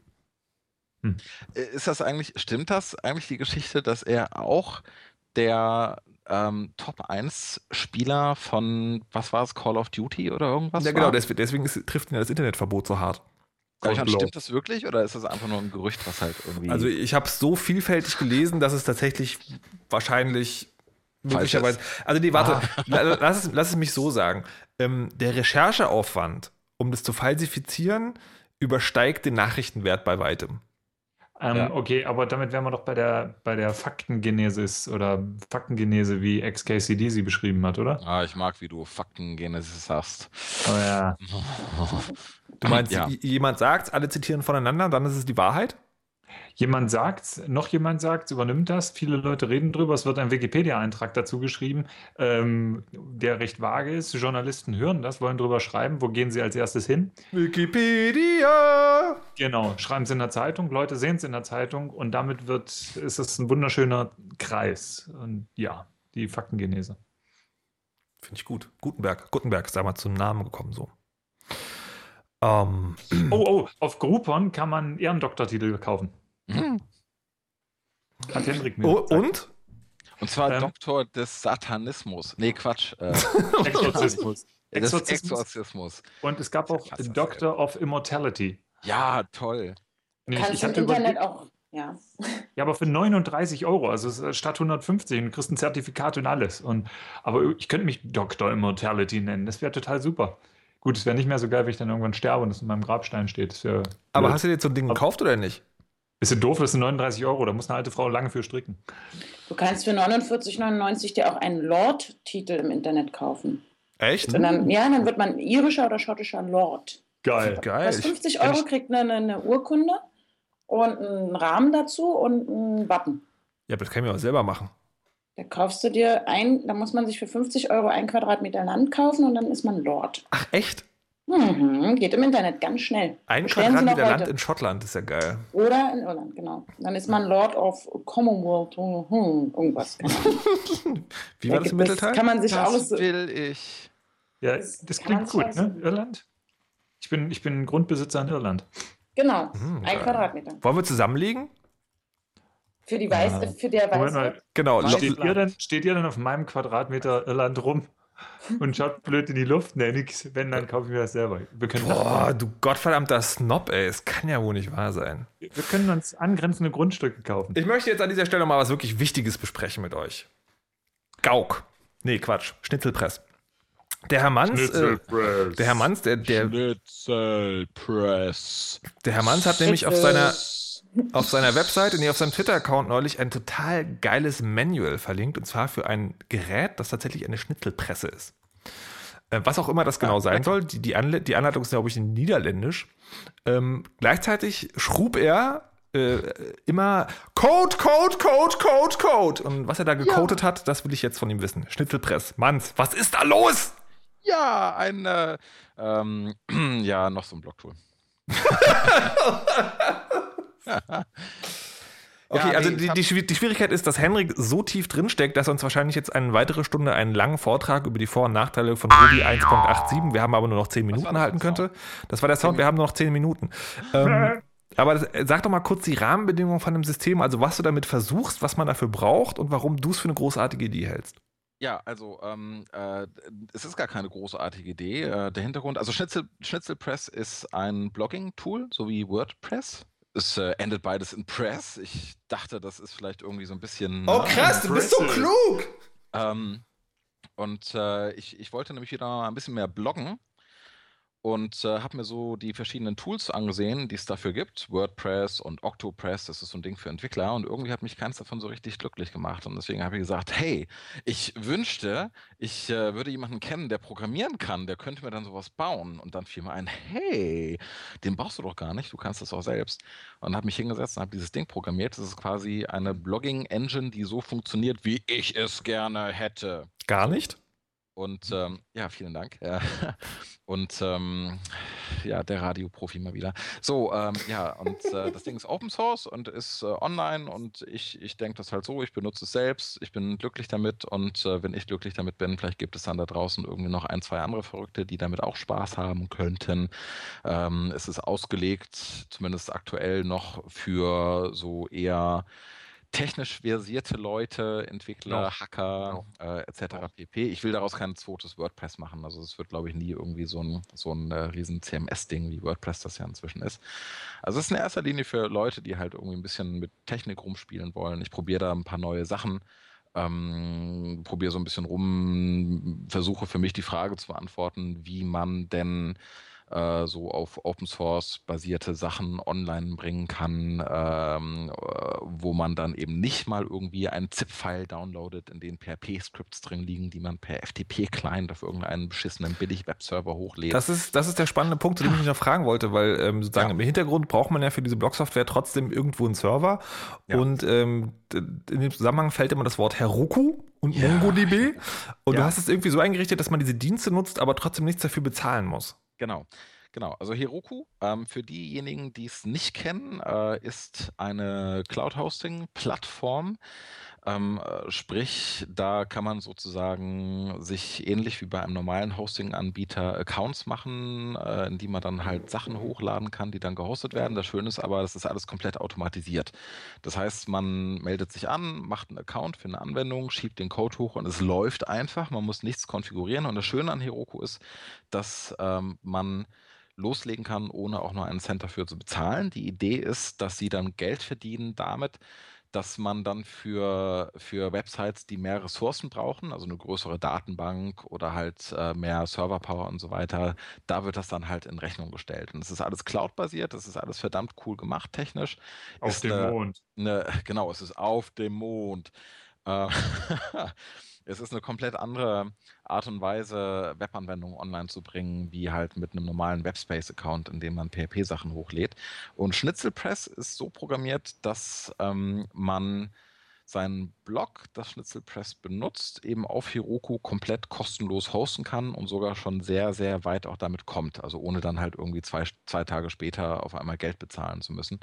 Hm. Ist das eigentlich, stimmt das eigentlich die Geschichte, dass er auch der ähm, Top-1-Spieler von, was war es, Call of Duty oder irgendwas? Ja, genau, deswegen, deswegen ist, trifft ihn das Internetverbot so hart. Ja, stimmt das wirklich oder ist das einfach nur ein Gerücht, was halt irgendwie. Also, ich habe so vielfältig gelesen, dass es tatsächlich wahrscheinlich möglicherweise. Also, nee, warte, ah. lass, es, lass es mich so sagen. Ähm, der Rechercheaufwand, um das zu falsifizieren, übersteigt den Nachrichtenwert bei weitem. Ähm, ja. Okay, aber damit wären wir doch bei der, bei der Faktengenesis oder Faktengenese, wie XKCD sie beschrieben hat, oder? Ah, ich mag, wie du Faktengenesis hast. Oh ja. du meinst, ja. jemand sagt, alle zitieren voneinander, dann ist es die Wahrheit? Jemand sagt, noch jemand sagt, übernimmt das. Viele Leute reden drüber. Es wird ein Wikipedia-Eintrag dazu geschrieben, ähm, der recht vage ist. Journalisten hören das, wollen drüber schreiben. Wo gehen sie als erstes hin? Wikipedia! Genau, schreiben sie in der Zeitung. Leute sehen es in der Zeitung und damit wird, ist es ein wunderschöner Kreis. Und ja, die Faktengenese. Finde ich gut. Gutenberg. Gutenberg ist damals zum Namen gekommen, so. Ähm. Oh, oh, auf Groupon kann man Ehrendoktortitel kaufen. Mhm. Hat Hendrik mir oh, Und? Und zwar ähm, Doktor des Satanismus. Nee, Quatsch. Äh, Exorzismus. Exorzismus. Exorzismus. Und es gab auch Doctor of Immortality. Ja, toll. Nee, Kannst ich, ich im Internet auch, ja. Ja, aber für 39 Euro, also statt 150 und du kriegst ein Zertifikat und alles. Und, aber ich könnte mich Doctor Immortality nennen, das wäre total super. Gut, es wäre nicht mehr so geil, wenn ich dann irgendwann sterbe und es in meinem Grabstein steht. aber hast du dir so ein Ding gekauft oder nicht? Bisschen doof, das sind 39 Euro, da muss eine alte Frau lange für stricken. Du kannst für 49,99 dir auch einen Lord-Titel im Internet kaufen. Echt? Und dann, ja, dann wird man irischer oder schottischer Lord. Geil. Geil. Was 50 Euro kriegt eine, eine, Urkunde und einen Rahmen dazu und einen Wappen. Ja, aber das kann ich mir auch selber machen. Da kaufst du dir ein, da muss man sich für 50 Euro ein Quadratmeter Land kaufen und dann ist man Lord. Ach, echt? Mhm, geht im Internet ganz schnell. Ein Quadratmeter Land in Schottland ist ja geil. Oder in Irland, genau. Dann ist man Lord of Commonwealth, hm, irgendwas. Wie Da war das im Mittelteil? Kann man sich Das aus. will ich. Ja, Das klingt gut, ne? Irland? Ich bin, ich bin Grundbesitzer in Irland. Genau, Mhm, ein geil. Quadratmeter. Wollen wir zusammenlegen? Für die Weiß, Ja. für der Weiße. Genau. Steht, ihr denn, steht ihr denn auf meinem Quadratmeter Irland rum und schaut blöd in die Luft? Ne, nix. Wenn, dann kaufe ich mir das selber. Wir können, Boah, du gottverdammter Snob, ey. Es kann ja wohl nicht wahr sein. wir können uns angrenzende Grundstücke kaufen. Ich möchte jetzt an dieser Stelle mal was wirklich Wichtiges besprechen mit euch. Gauk. Nee, Quatsch. Schnitzelpress. Der Herr Manns, äh, der Herr Manns, der, der, Schnitzelpress. der Herr Manns hat nämlich auf seiner, auf seiner Webseite, nee, auf seinem Twitter-Account neulich ein total geiles Manual verlinkt. Und zwar für ein Gerät, das tatsächlich eine Schnitzelpresse ist. Äh, Was auch immer das genau sein soll. Die, die, Anle die Anleitung ist, glaube ich, in Niederländisch. Ähm, gleichzeitig schrub er äh, immer Code, Code, Code, Code, Code. Und was er da gecodet hat, das will ich jetzt von ihm wissen. Schnitzelpress. Manns, was ist da los? Ja, ein, äh, ähm, ja, noch so ein Blocktool. Okay, Ja, also nee, die, die, die Schwierigkeit ist, dass Henrik so tief drinsteckt, dass er uns wahrscheinlich jetzt eine weitere Stunde einen langen Vortrag über die Vor- und Nachteile von Ruby 1.87, wir haben aber nur noch 10 Minuten halten könnte. Das war der Sound, wir haben nur noch 10 Minuten. Ähm, aber das, sag doch mal kurz die Rahmenbedingungen von dem System, also was du damit versuchst, was man dafür braucht und warum du es für eine großartige Idee hältst. Ja, also ähm, äh, es ist gar keine großartige Idee. Äh, der Hintergrund, also Schnitzel, Schnitzelpress ist ein Blogging-Tool, so wie WordPress. Es äh, endet beides in Press. Ich dachte, das ist vielleicht irgendwie so ein bisschen. Oh, ne? du bist so klug! Ähm, und äh, ich, ich wollte nämlich wieder mal ein bisschen mehr bloggen und äh, habe mir so die verschiedenen Tools angesehen, die es dafür gibt. WordPress und Octopress, das ist so ein Ding für Entwickler und irgendwie hat mich keins davon so richtig glücklich gemacht. Und deswegen habe ich gesagt, hey, ich wünschte, ich äh, würde jemanden kennen, der programmieren kann, der könnte mir dann sowas bauen. Und dann fiel mir ein, hey, den brauchst du doch gar nicht, du kannst das auch selbst. Und habe mich hingesetzt und habe dieses Ding programmiert. Das ist quasi eine Blogging-Engine, die so funktioniert, wie ich es gerne hätte. Gar nicht? Und ähm, ja, vielen Dank. Und ähm, ja, der Radioprofi mal wieder. So, ähm, ja, und äh, das Ding ist Open Source und ist äh, online und ich, ich denke das halt so, ich benutze es selbst, ich bin glücklich damit und äh, wenn ich glücklich damit bin, vielleicht gibt es dann da draußen irgendwie noch ein, zwei andere Verrückte, die damit auch Spaß haben könnten. Ähm, es ist ausgelegt, zumindest aktuell noch für so eher technisch versierte Leute, Entwickler, Noch. Hacker, äh, etc. pp. Ich will daraus kein zweites WordPress machen. Also es wird, glaube ich, nie irgendwie so ein, so ein äh, riesen CMS-Ding, wie WordPress das ja inzwischen ist. Also es ist in erster Linie für Leute, die halt irgendwie ein bisschen mit Technik rumspielen wollen. Ich probiere da ein paar neue Sachen. Ähm, probiere so ein bisschen rum, versuche für mich die Frage zu beantworten, wie man denn äh, so auf Open Source basierte Sachen online bringen kann, ähm, äh, wo man dann eben nicht mal irgendwie einen ZIP-File downloadet, in dem PHP-Scripts drin liegen, die man per FTP-Client auf irgendeinen beschissenen Billig-Webserver hochlädt. Das ist, das ist der spannende Punkt, zu dem ich mich noch fragen wollte, weil ähm, sozusagen Ja. im Hintergrund braucht man ja für diese Blog-Software trotzdem irgendwo einen Server. Ja. Und ähm, in dem Zusammenhang fällt immer das Wort Heroku und Ja. MongoDB. Und du Ja. hast es irgendwie so eingerichtet, dass man diese Dienste nutzt, aber trotzdem nichts dafür bezahlen muss. Genau. Genau, also Heroku, ähm, für diejenigen, die es nicht kennen, äh, ist eine Cloud-Hosting-Plattform. Ähm, äh, sprich, da kann man sozusagen sich ähnlich wie bei einem normalen Hosting-Anbieter Accounts machen, äh, in die man dann halt Sachen hochladen kann, die dann gehostet werden. Das Schöne ist aber, das ist alles komplett automatisiert. Das heißt, man meldet sich an, macht einen Account für eine Anwendung, schiebt den Code hoch und es läuft einfach. Man muss nichts konfigurieren. Und das Schöne an Heroku ist, dass ähm, man loslegen kann, ohne auch nur einen Cent dafür zu bezahlen. Die Idee ist, dass sie dann Geld verdienen damit, dass man dann für, für Websites, die mehr Ressourcen brauchen, also eine größere Datenbank oder halt äh, mehr Serverpower und so weiter, da wird das dann halt in Rechnung gestellt. Und es ist alles Cloud-basiert, das ist alles verdammt cool gemacht technisch. Auf Ist dem eine- Mond. eine, genau, es ist auf dem Mond. Es ist eine komplett andere Art und Weise, Webanwendungen online zu bringen, wie halt mit einem normalen Webspace-Account, in dem man PHP-Sachen hochlädt. Und Schnitzelpress ist so programmiert, dass ähm, man seinen Blog, das Schnitzelpress benutzt, eben auf Heroku komplett kostenlos hosten kann und sogar schon sehr, sehr weit auch damit kommt. Also ohne dann halt irgendwie zwei, zwei Tage später auf einmal Geld bezahlen zu müssen.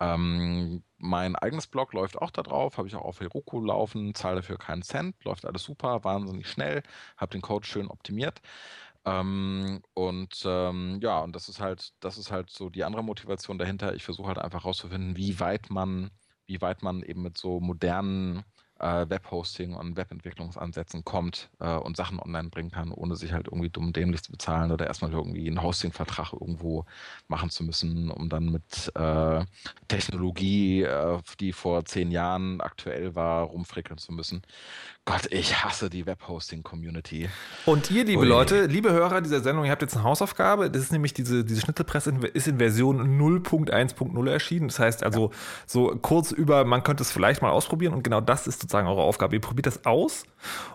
Ähm, mein eigenes Blog läuft auch da drauf, habe ich auch auf Heroku laufen, zahle dafür keinen Cent, läuft alles super, wahnsinnig schnell, habe den Code schön optimiert. Ähm, und ähm, ja, und das ist halt, das ist halt so die andere Motivation dahinter. Ich versuche halt einfach herauszufinden, wie weit man, wie weit man eben mit so modernen äh, Webhosting und Webentwicklungsansätzen kommt äh, und Sachen online bringen kann, ohne sich halt irgendwie dumm dämlich zu bezahlen oder erstmal irgendwie einen Hostingvertrag irgendwo machen zu müssen, um dann mit äh, Technologie, äh, die vor zehn Jahren aktuell war, rumfrickeln zu müssen. Gott, ich hasse die Webhosting-Community. Und ihr, liebe Ui. Leute, liebe Hörer dieser Sendung, ihr habt jetzt eine Hausaufgabe. Das ist nämlich diese, diese Schnittelpresse ist in Version 0.1.0 erschienen. Das heißt also ja. so kurz über, man könnte es vielleicht mal ausprobieren und genau das ist sozusagen eure Aufgabe. Ihr probiert das aus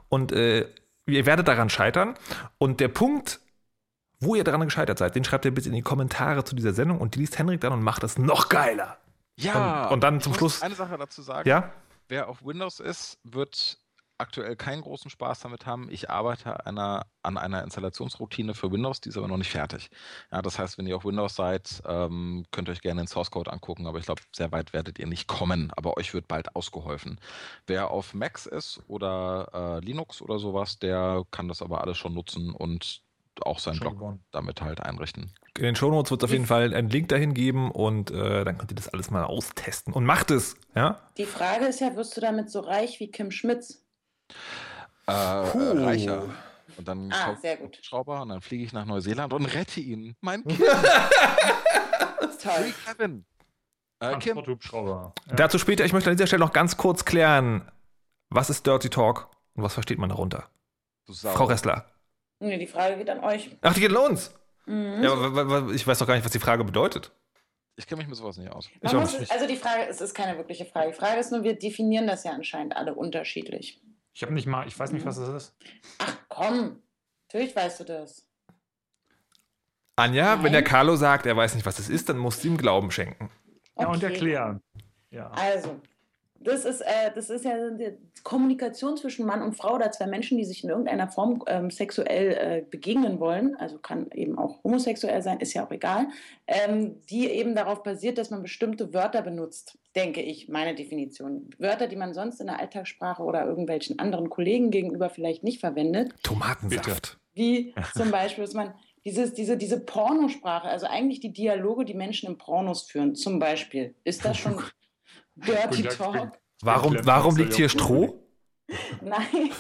und äh, ihr werdet daran scheitern. Und der Punkt, wo ihr daran gescheitert seid, den schreibt ihr bitte in die Kommentare zu dieser Sendung und die liest Henrik dann und macht das noch geiler. Ja. Und, und dann zum Schluss. Eine Sache dazu sagen. Ja. Wer auf Windows ist, wird aktuell keinen großen Spaß damit haben. Ich arbeite einer, an einer Installationsroutine für Windows, die ist aber noch nicht fertig. Ja, das heißt, wenn ihr auf Windows seid, ähm, könnt ihr euch gerne den Source Code angucken, aber ich glaube, sehr weit werdet ihr nicht kommen, aber euch wird bald ausgeholfen. Wer auf Macs ist oder äh, Linux oder sowas, der kann das aber alles schon nutzen und auch seinen Blog damit halt einrichten. In den Shownotes wird es auf jeden Fall einen Link dahin geben und äh, dann könnt ihr das alles mal austesten und macht es, ja? Die Frage ist ja, wirst du damit so reich wie Kim Schmitz? Äh, äh, reicher. Und dann ah, sehr gut. Schrauber und dann fliege ich nach Neuseeland und rette ihn. Mein Kind. Toll. Kevin. Äh, Kim. Ja. Dazu später, ich möchte an dieser Stelle noch ganz kurz klären, was ist Dirty Talk und was versteht man darunter? Frau Ressler. Nee, die Frage geht an euch. Ach, die geht an uns? Mhm. Ja, ich weiß doch gar nicht, was die Frage bedeutet. Ich kenne mich mit sowas nicht aus. Muss, also die Frage, es ist keine wirkliche Frage. Die Frage ist nur, wir definieren das ja anscheinend alle unterschiedlich. Ich habe nicht mal, ich weiß nicht, was das ist. Ach komm, natürlich weißt du das. Anja, Nein. wenn der Carlo sagt, er weiß nicht, was es ist, dann musst du ihm Glauben schenken. Okay. Ja, und erklären. Ja. Also, das ist, äh, das ist ja die Kommunikation zwischen Mann und Frau oder zwei Menschen, die sich in irgendeiner Form ähm, sexuell äh, begegnen wollen. Also kann eben auch homosexuell sein, ist ja auch egal. Ähm, die eben darauf basiert, dass man bestimmte Wörter benutzt, denke ich, meine Definition. Wörter, die man sonst in der Alltagssprache oder irgendwelchen anderen Kollegen gegenüber vielleicht nicht verwendet. Tomatensaft. Wie zum Beispiel, dass man dieses, diese, diese Pornosprache, also eigentlich die Dialoge, die Menschen im Pornos führen, zum Beispiel. Ist das schon Dirty Talk. Warum, warum liegt hier Stroh? Nein.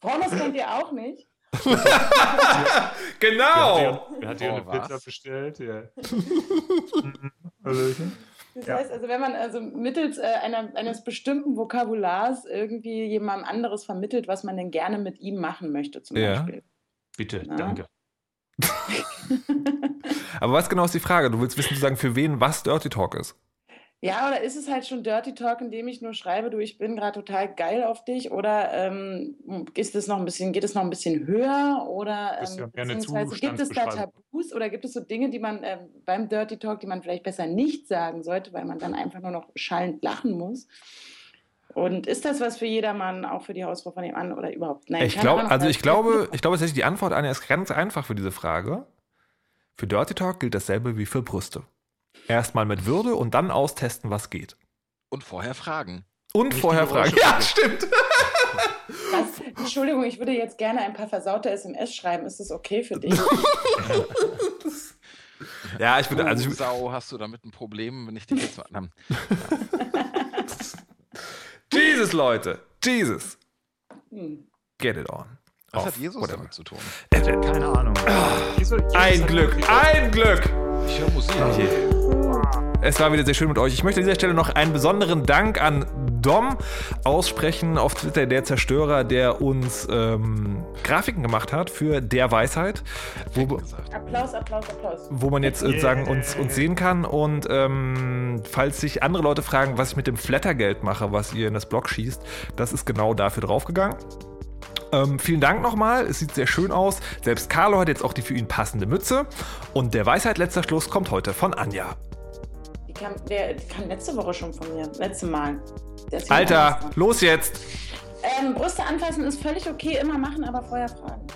Pornos kennt ihr auch nicht. genau. Wer hat hier, eine Pizza bestellt? Ja. das heißt also, wenn man also mittels äh, einer, eines bestimmten Vokabulars irgendwie jemandem anderes vermittelt, was man denn gerne mit ihm machen möchte, zum ja. Beispiel. Bitte, Na? danke. Aber was genau ist die Frage? Du willst wissen, sozusagen, für wen was Dirty Talk ist? Ja, oder ist es halt schon Dirty Talk, indem ich nur schreibe, du, ich bin gerade total geil auf dich? Oder ähm, ist es noch ein bisschen, geht es noch ein bisschen höher? Oder ähm, beziehungsweise gibt es da Tabus oder gibt es so Dinge, die man äh, beim Dirty Talk, die man vielleicht besser nicht sagen sollte, weil man dann einfach nur noch schallend lachen muss? Und ist das was für jedermann, auch für die Hausfrau von dem an oder überhaupt? Nein, ich glaube, also ich glaube, ich glaube tatsächlich die Antwort Anja ist ganz einfach für diese Frage. Für Dirty Talk gilt dasselbe wie für Brüste. Erstmal mit Würde und dann austesten, was geht. Und vorher fragen. Und Nicht vorher fragen. Ja, stimmt. Das, Entschuldigung, ich würde jetzt gerne ein paar versaute SMS schreiben. Ist das okay für dich? ja, ich würde. Also ich, Sau, hast du damit ein Problem, wenn ich dich jetzt mal. Jesus, Leute. Jesus. Hm. Get it on. Was hat Jesus whatever. damit zu tun? Keine Ahnung. ein Glück, ein Glück. Ich höre Musik. Okay. Es war wieder sehr schön mit euch. Ich möchte an dieser Stelle noch einen besonderen Dank an Dom aussprechen auf Twitter, der Zerstörer, der uns ähm, Grafiken gemacht hat für Der Weisheit. Wo, Applaus, Applaus, Applaus. Wo man jetzt sozusagen yeah. uns, uns sehen kann. Und ähm, falls sich andere Leute fragen, was ich mit dem Flattergeld mache, was ihr in das Blog schießt, das ist genau dafür draufgegangen. Ähm, vielen Dank nochmal, es sieht sehr schön aus. Selbst Carlo hat jetzt auch die für ihn passende Mütze. Und der Weisheit letzter Schluss kommt heute von Anja kam, der kam letzte Woche schon von mir. Letzte Mal. Alter, los jetzt! Ähm, Brüste anfassen ist völlig okay, immer machen, aber vorher fragen.